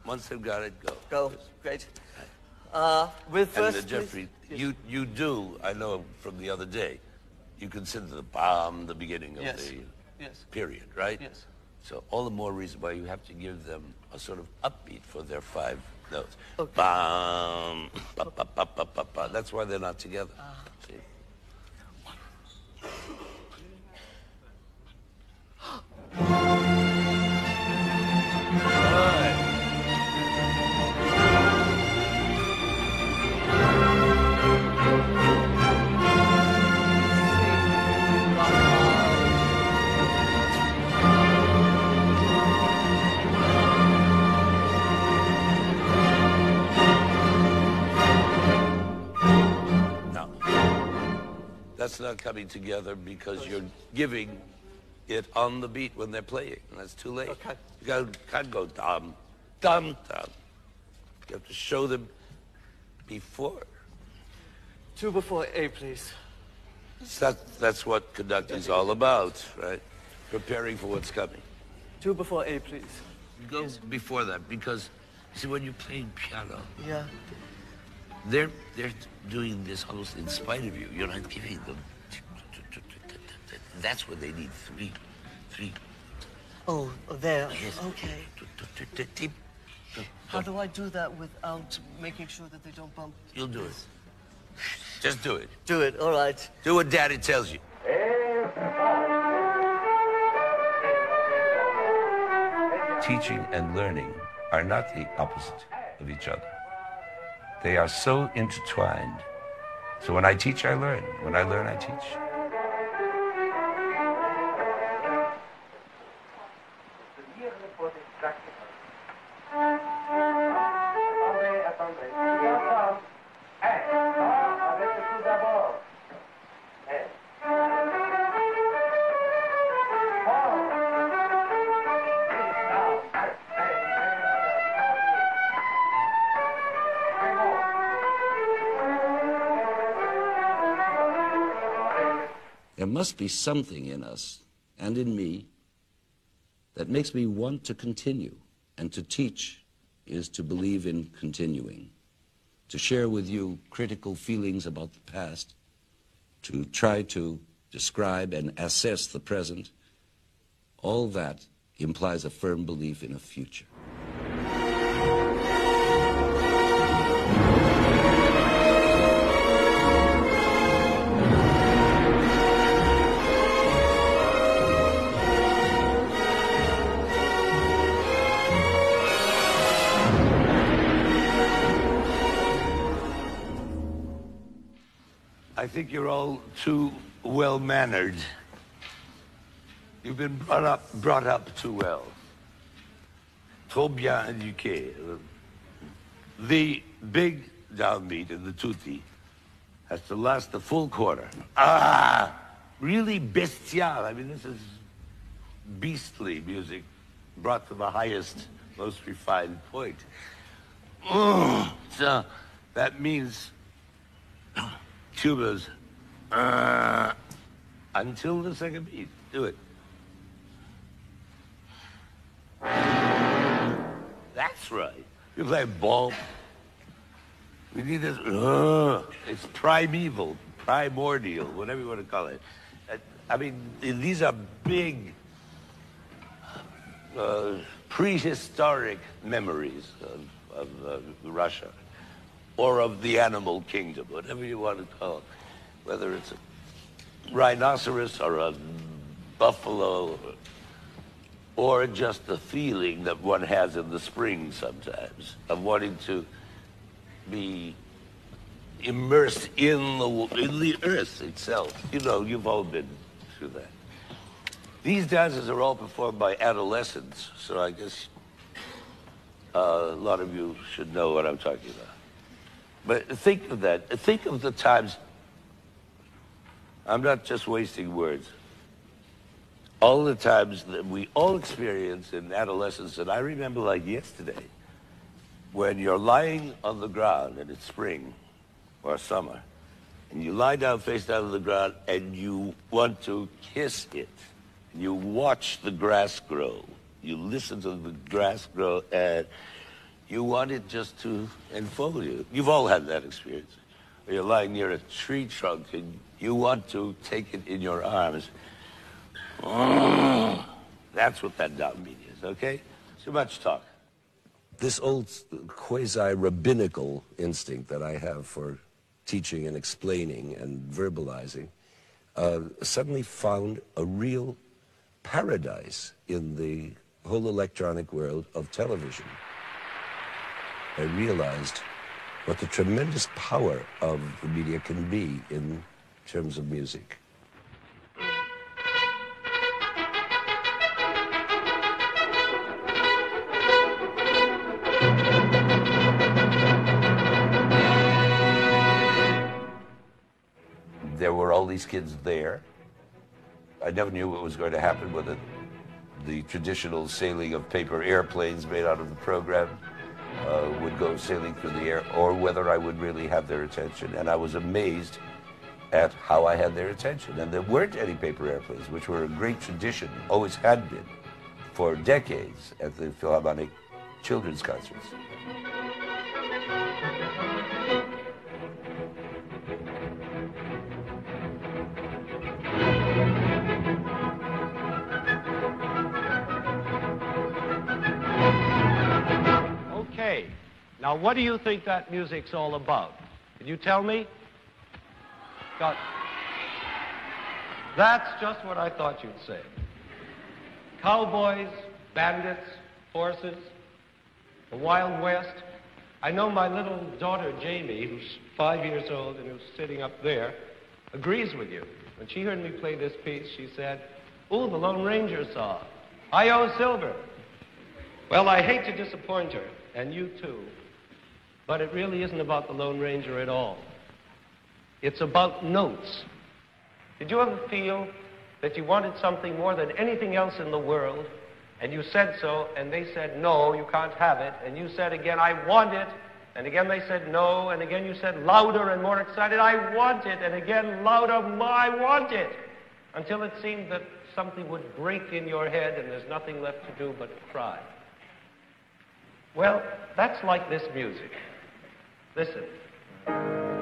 Once they've got it, go.
Go. Great. Uh, with
And
first,
uh, Jeffrey, you you do, I know from the other day, you consider the bomb the beginning of
Yes.
the
Yes.
period, right?
Yes.
So all the more reason why you have to give them a sort of upbeat for their five notes.
Okay.
Bam, ba, ba, ba, ba, ba, ba. That's why they're not together.
Ah.
See? No. That's not coming together because you're giving it on the beat when they're playing, and that's too late. Okay. You gotta, can't go dum, dum, dum. You have to show them before.
two before A, please.
That, that's what conducting's all about, right? Preparing for what's coming.
Two before A, please.
Go before that because, see, when you're playing piano,
Yeah.
They're they're doing this almost in spite of you. You're not giving them. That's what they need three, three.
Oh, oh, there.
Yes.
Okay. How do I do that without making sure that they don't bump?
You'll do it. Just do it.
Do it. All right.
Do what Daddy tells you. Teaching and learning are not the opposite of each other. They are so intertwined. So when I teach, I learn. When I learn, I teach. Must be something in us and in me that makes me want to continue. And to teach is to believe in continuing, to share with you critical feelings about the past, to try to describe and assess the present. All that implies a firm belief in a future. You're all too well mannered. You've been brought up, brought up too well. Trop bien éduqué. The big downbeat in the tutti has to last a full quarter. Ah, really bestial. I mean, this is beastly music brought to the highest, most refined point. Mm, so that means tubas uh, until the second beat. Do it. That's right. You play ball. We need this. Uh, it's primeval, primordial, whatever you want to call it. Uh, I mean, these are big, uh, prehistoric memories of, of uh, Russia or of the animal kingdom, whatever you want to call it. Whether it's a rhinoceros or a buffalo or just the feeling that one has in the spring sometimes of wanting to be immersed in the, in the earth itself. You know, you've all been through that. These dances are all performed by adolescents, so I guess uh, a lot of you should know what I'm talking about. But think of that. Think of the times. I'm not just wasting words all the times that we all experience in adolescence, and I remember like yesterday, when you're lying on the ground and it's spring or summer, and you lie down face down on the ground and you want to kiss it. and You watch the grass grow. You listen to the grass grow and you want it just to enfold you. You've all had that experience. Or you're lying near a tree trunk and you want to take it in your arms that's what that downbeat is, okay? Too much talk.
This old quasi-rabbinical instinct that I have for teaching and explaining and verbalizing uh, suddenly found a real paradise in the whole electronic world of television. I realized what the tremendous power of the media can be in terms of music. there were all these kids there. I never knew what was going to happen with it. The traditional sailing of paper airplanes made out of the program uh, would go sailing through the air, or whether I would really have their attention. And I was amazed at how I had their attention. And there weren't any paper airplanes, which were a great tradition, always had been, for decades at the Philharmonic children's concerts.
Okay, now, what do you think that music's all about? Can you tell me? God. That's just what I thought you'd say. Cowboys, bandits, horses, the Wild West. I know my little daughter Jamie, who's five years old and who's sitting up there, agrees with you. When she heard me play this piece, she said, Ooh, the Lone Ranger song. I owe Silver. Well, I hate to disappoint her, and you too. But it really isn't about the Lone Ranger at all. It's about notes. Did you ever feel that you wanted something more than anything else in the world, and you said so, and they said, no, you can't have it, and you said again, I want it, and again they said no, and again you said louder and more excited, I want it, and again louder, I want it, until it seemed that something would break in your head and there's nothing left to do but cry. Well, that's like this music. Listen.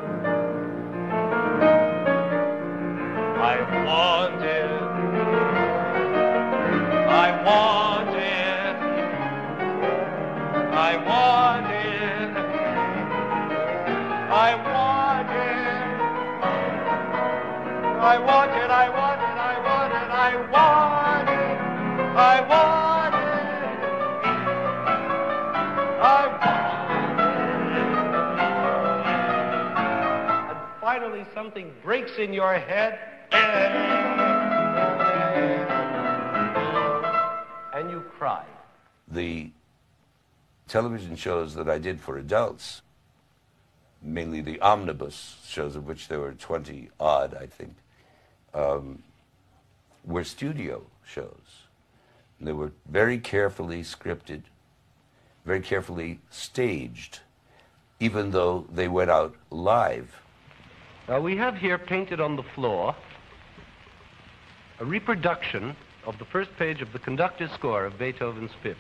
I want it. I want it. I want it. I want it. I want it. I want it. I want it. I want it. I want it. I want it. finally something breaks in your head and you cry.
The television shows that I did for adults, mainly the omnibus shows, of which there were 20 odd, I think, um, were studio shows. And they were very carefully scripted, very carefully staged, even though they went out live
now, we have here painted on the floor a reproduction of the first page of the conductor's score of Beethoven's Fifth.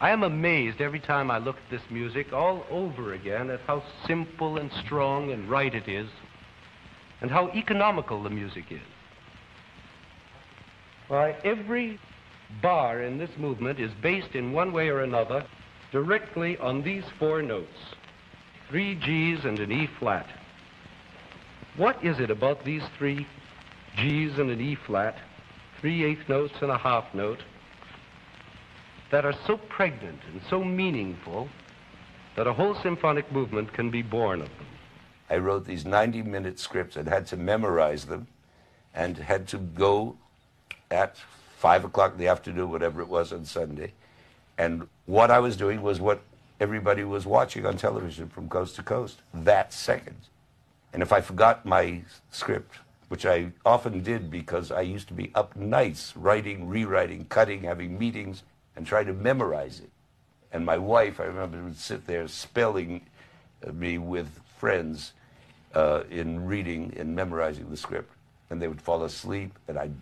I am amazed every time I look at this music all over again at how simple and strong and right it is, and how economical the music is. Why, every bar in this movement is based in one way or another directly on these four notes three G's and an E flat. What is it about these three G's and an E flat, three eighth notes and a half note, that are so pregnant and so meaningful that a whole symphonic movement can be born of them?
I wrote these 90 minute scripts and had to memorize them and had to go at five o'clock in the afternoon, whatever it was on Sunday. And what I was doing was what everybody was watching on television from coast to coast that second. And if I forgot my script, which I often did because I used to be up nights writing, rewriting, cutting, having meetings, and trying to memorize it. And my wife, I remember, would sit there spelling uh, me with friends uh, in reading and memorizing the script. And they would fall asleep, and I'd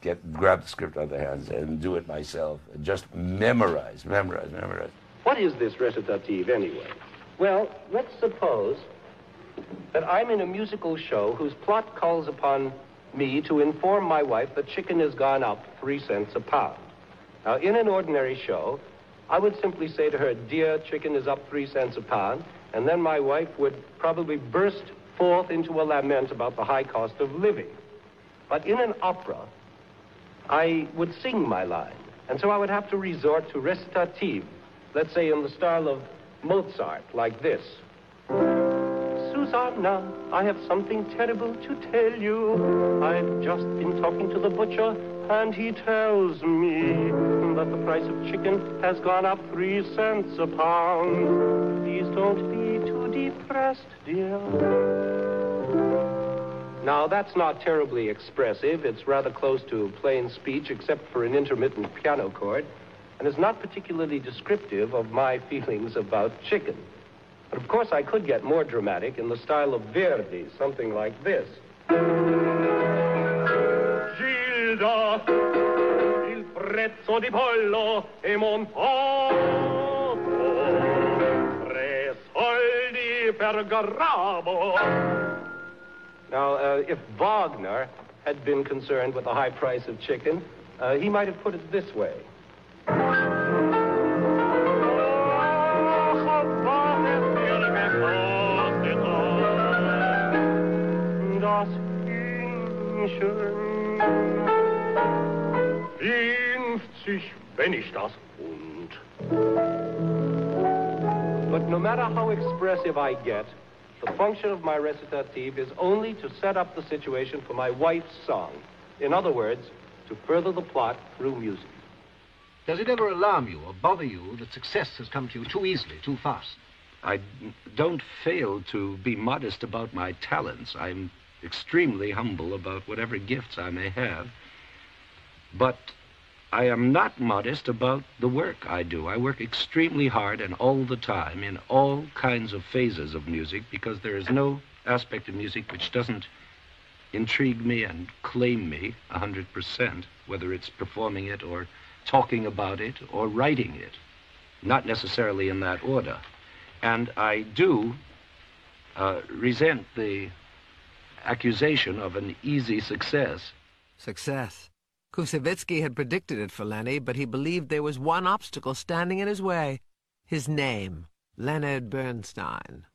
get grab the script out of their hands and do it myself, and just memorize, memorize, memorize.
What is this recitative anyway? Well, let's suppose that I'm in a musical show whose plot calls upon me to inform my wife that chicken has gone up three cents a pound. Now, in an ordinary show, I would simply say to her, Dear, chicken is up three cents a pound, and then my wife would probably burst forth into a lament about the high cost of living. But in an opera, I would sing my line, and so I would have to resort to recitative, let's say in the style of Mozart, like this. Susanna, I have something terrible to tell you. I've just been talking to the butcher, and he tells me that the price of chicken has gone up three cents a pound. Please don't be too depressed, dear. Now, that's not terribly expressive. It's rather close to plain speech, except for an intermittent piano chord, and is not particularly descriptive of my feelings about chicken. But of course, I could get more dramatic in the style of Verdi, something like this.
Gilda, il prezzo di pollo è montato. Tre soldi per.
Now, uh, if Wagner had been concerned with the high price of chicken, uh, he might have put it this way. Hühnchen.
50, wenn ich das und.
But no matter how expressive I get, the function of my recitative is only to set up the situation for my wife's song. In other words, to further the plot through music.
Does it ever alarm you or bother you that success has come to you too easily, too fast?
I don't fail to be modest about my talents. I'm extremely humble about whatever gifts I may have. But I am not modest about the work I do. I work extremely hard and all the time in all kinds of phases of music because there is no aspect of music which doesn't intrigue me and claim me a 100%, whether it's performing it or talking about it or writing it. Not necessarily in that order. And I do uh, resent the accusation of an easy success.
Success. Koussevitzky had predicted it for Lenny, but he believed there was one obstacle standing in his way. His name, Leonard Bernstein.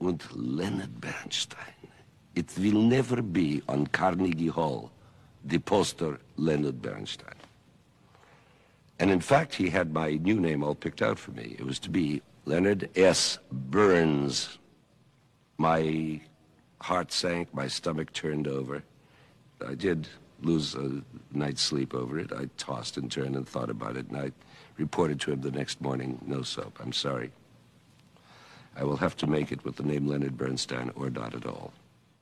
Und Leonard Bernstein. It will never be on Carnegie Hall, the poster Leonard Bernstein. And in fact, he had my new name all picked out for me. It was to be Leonard S. Burns. My heart sank, my stomach turned over. I did lose a night's sleep over it. I tossed and turned and thought about it, and I reported to him the next morning, no soap, I'm sorry. I will have to make it with the name Leonard Bernstein or not at all.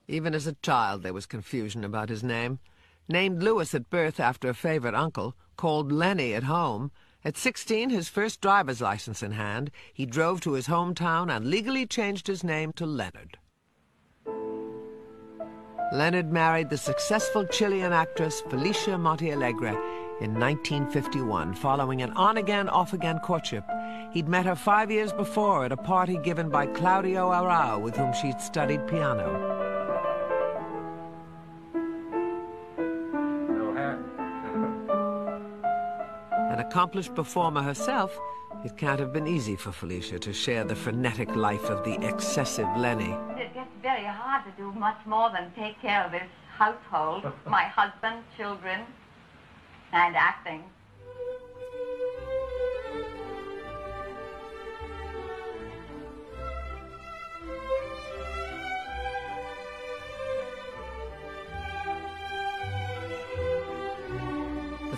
Even as a child, there was confusion about his name. Named Louis at birth after a favorite uncle, called Lenny at home, at 16, his first driver's license in hand, he drove to his hometown and legally changed his name to Leonard. Leonard married the successful Chilean actress Felicia Montealegre in 1951, following an on-again, off-again courtship. He'd met her five years before at a party given by Claudio Arrau, with whom she'd studied piano.
Ha-
accomplished performer herself, it can't have been easy for Felicia to share the frenetic life of the excessive Lenny.
It gets very hard to do much more than take care of this household, my husband, children, and acting.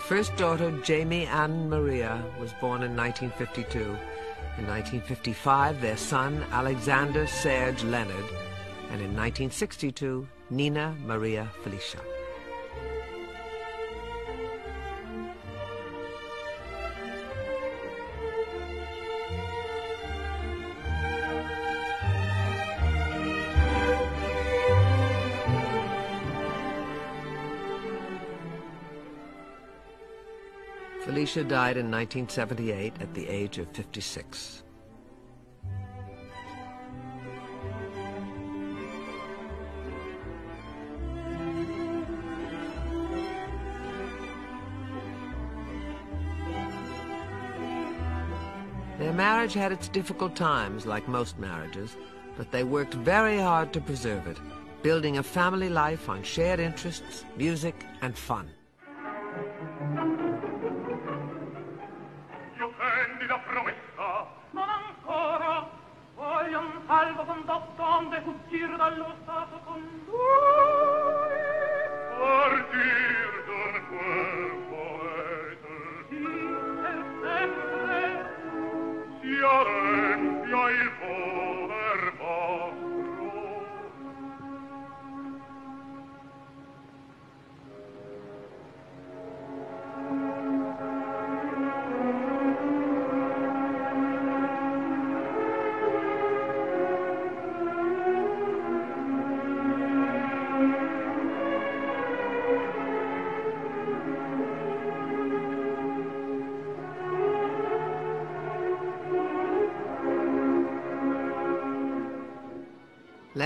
First daughter, Jamie Ann Maria, was born in 1952. In 1955, their son, Alexander Serge Leonard, and in 1962, Nina Maria Felicia. Felicia died in 1978 at the age of 56. Their marriage had its difficult times, like most marriages, but they worked very hard to preserve it, building a family life on shared interests, music, and fun.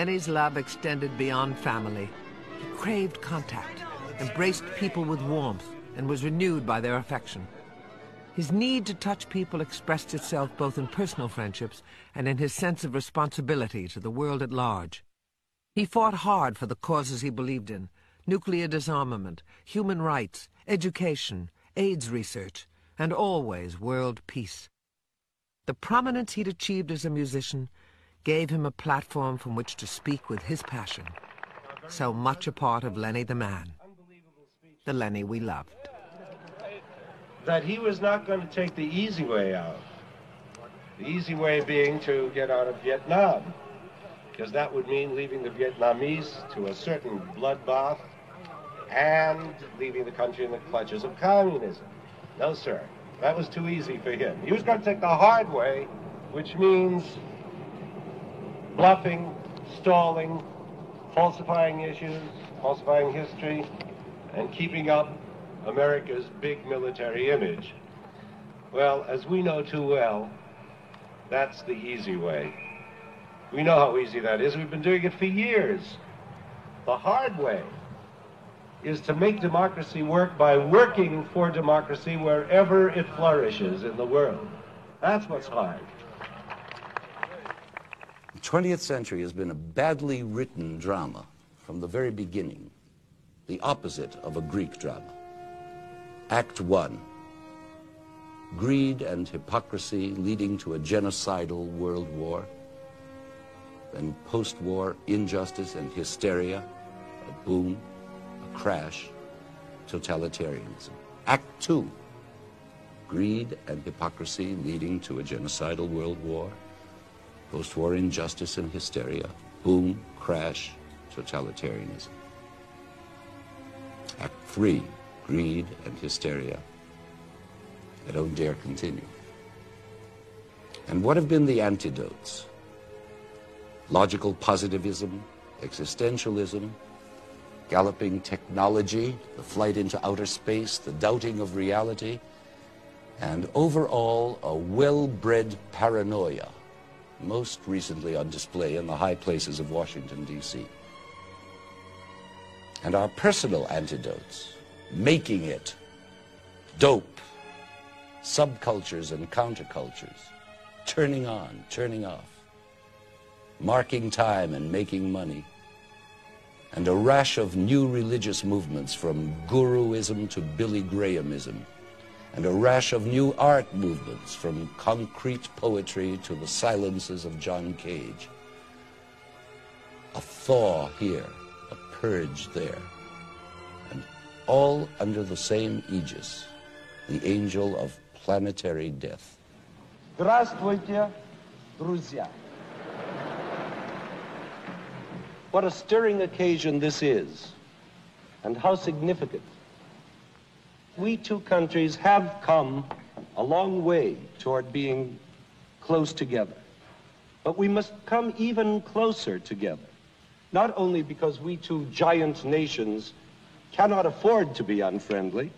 Lenny's love extended beyond family. He craved contact, embraced people with warmth, and was renewed by their affection. His need to touch people expressed itself both in personal friendships and in his sense of responsibility to the world at large. He fought hard for the causes he believed in nuclear disarmament, human rights, education, AIDS research, and always world peace. The prominence he'd achieved as a musician gave him a platform from which to speak with his passion, so much a part of Lenny the man, the Lenny we loved.
that he was not going to take the easy way out. The easy way being to get out of Vietnam, because that would mean leaving the Vietnamese to a certain bloodbath and leaving the country in the clutches of communism. No, sir. That was too easy for him. He was going to take the hard way, which means bluffing, stalling, falsifying issues, falsifying history, and keeping up America's big military image. Well, as we know too well, that's the easy way. We know how easy that is. We've been doing it for years. The hard way is to make democracy work by working for democracy wherever it flourishes in the world. That's what's hard.
The 20th century has been a badly written drama from the very beginning, the opposite of a Greek drama. Act one greed and hypocrisy leading to a genocidal world war, then post war injustice and hysteria, a boom, a crash, totalitarianism. Act two greed and hypocrisy leading to a genocidal world war, post war injustice and hysteria, boom, crash, totalitarianism. Act three greed and hysteria. I don't dare continue. And what have been the antidotes? Logical positivism, existentialism, galloping technology, the flight into outer space, the doubting of reality, and overall a well-bred paranoia, most recently on display in the high places of Washington, D.C. And our personal antidotes, making it, dope, subcultures and countercultures, turning on, turning off, marking time and making money, and a rash of new religious movements from Guruism to Billy Grahamism, and a rash of new art movements from concrete poetry to the silences of John Cage. A thaw here, a purge there, and all under the same aegis, the angel of planetary death.
Здравствуйте, друзья. What a stirring occasion this is, and how significant. we two countries have come a long way toward being close together. But we must come even closer together, not only because we two giant nations cannot afford to be unfriendly,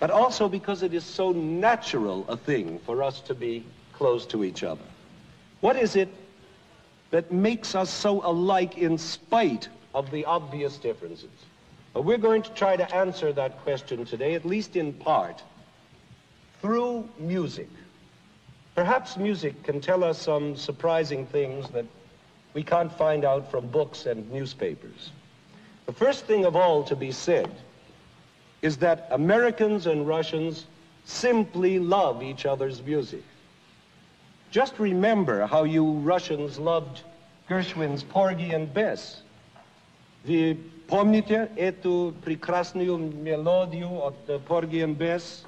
but also because it is so natural a thing for us to be close to each other. What is it that makes us so alike in spite of the obvious differences? Well, we're going to try to answer that question today, at least in part, through music. Perhaps music can tell us some surprising things that we can't find out from books and newspapers. The first thing of all to be said is that Americans and Russians simply love each other's music. Just remember how you Russians loved Gershwin's Porgy and Bess. Вы помните эту прекрасную мелодию от Porgy and Bess?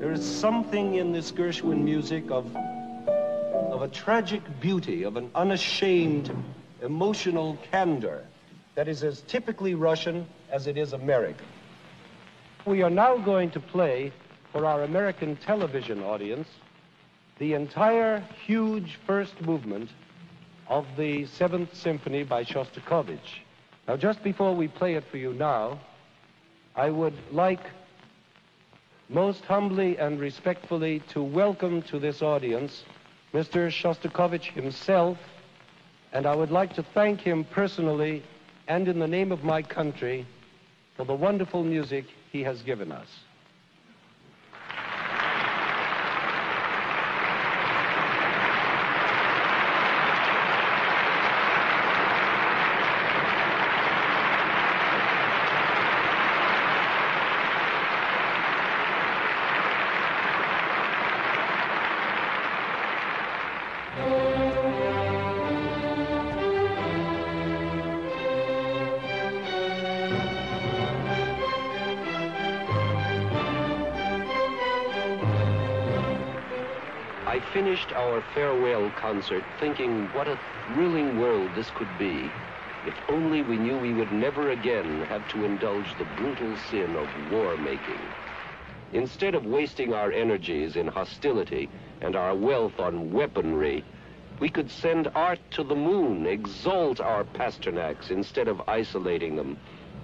There is something in this Gershwin music of, of a tragic beauty, of an unashamed emotional candor that is as typically Russian as it is American. We are now going to play for our American television audience the entire huge first movement of the Seventh Symphony by Shostakovich. Now, just before we play it for you now, I would like most humbly and respectfully to welcome to this audience Mr. Shostakovich himself, and I would like to thank him personally and in the name of my country for the wonderful music he has given us. Farewell concert thinking what a thrilling world this could be if only we knew we would never again have to indulge the brutal sin of war making. Instead of wasting our energies in hostility and our wealth on weaponry, we could send art to the moon, exalt our Pasternaks instead of isolating them.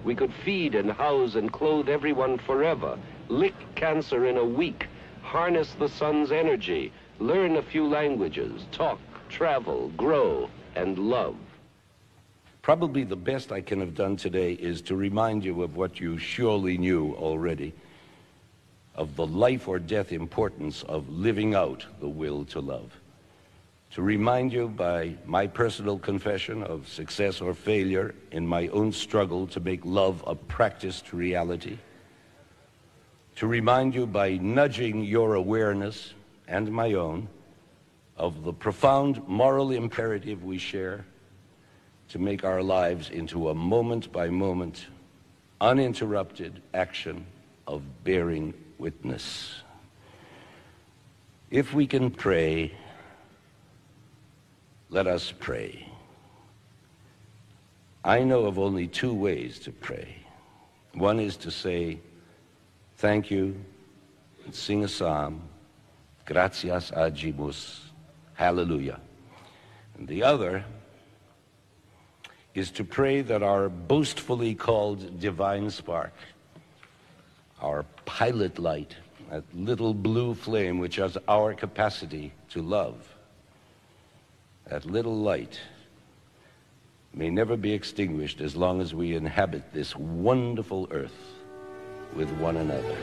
We could feed and house and clothe everyone forever, lick cancer in a week, harness the sun's energy, learn a few languages, talk, travel, grow, and love.
Probably the best I can have done today is to remind you of what you surely knew already of the life or death importance of living out the will to love. To remind you by my personal confession of success or failure in my own struggle to make love a practiced reality. To remind you by nudging your awareness and my own of the profound moral imperative we share to make our lives into a moment by moment, uninterrupted action of bearing witness. If we can pray, let us pray. I know of only two ways to pray. One is to say, thank you, and sing a psalm, gratias agimus, hallelujah. And the other is to pray that our boastfully called divine spark, our pilot light, that little blue flame which has our capacity to love, that little light may never be extinguished as long as we inhabit this wonderful earth with one another.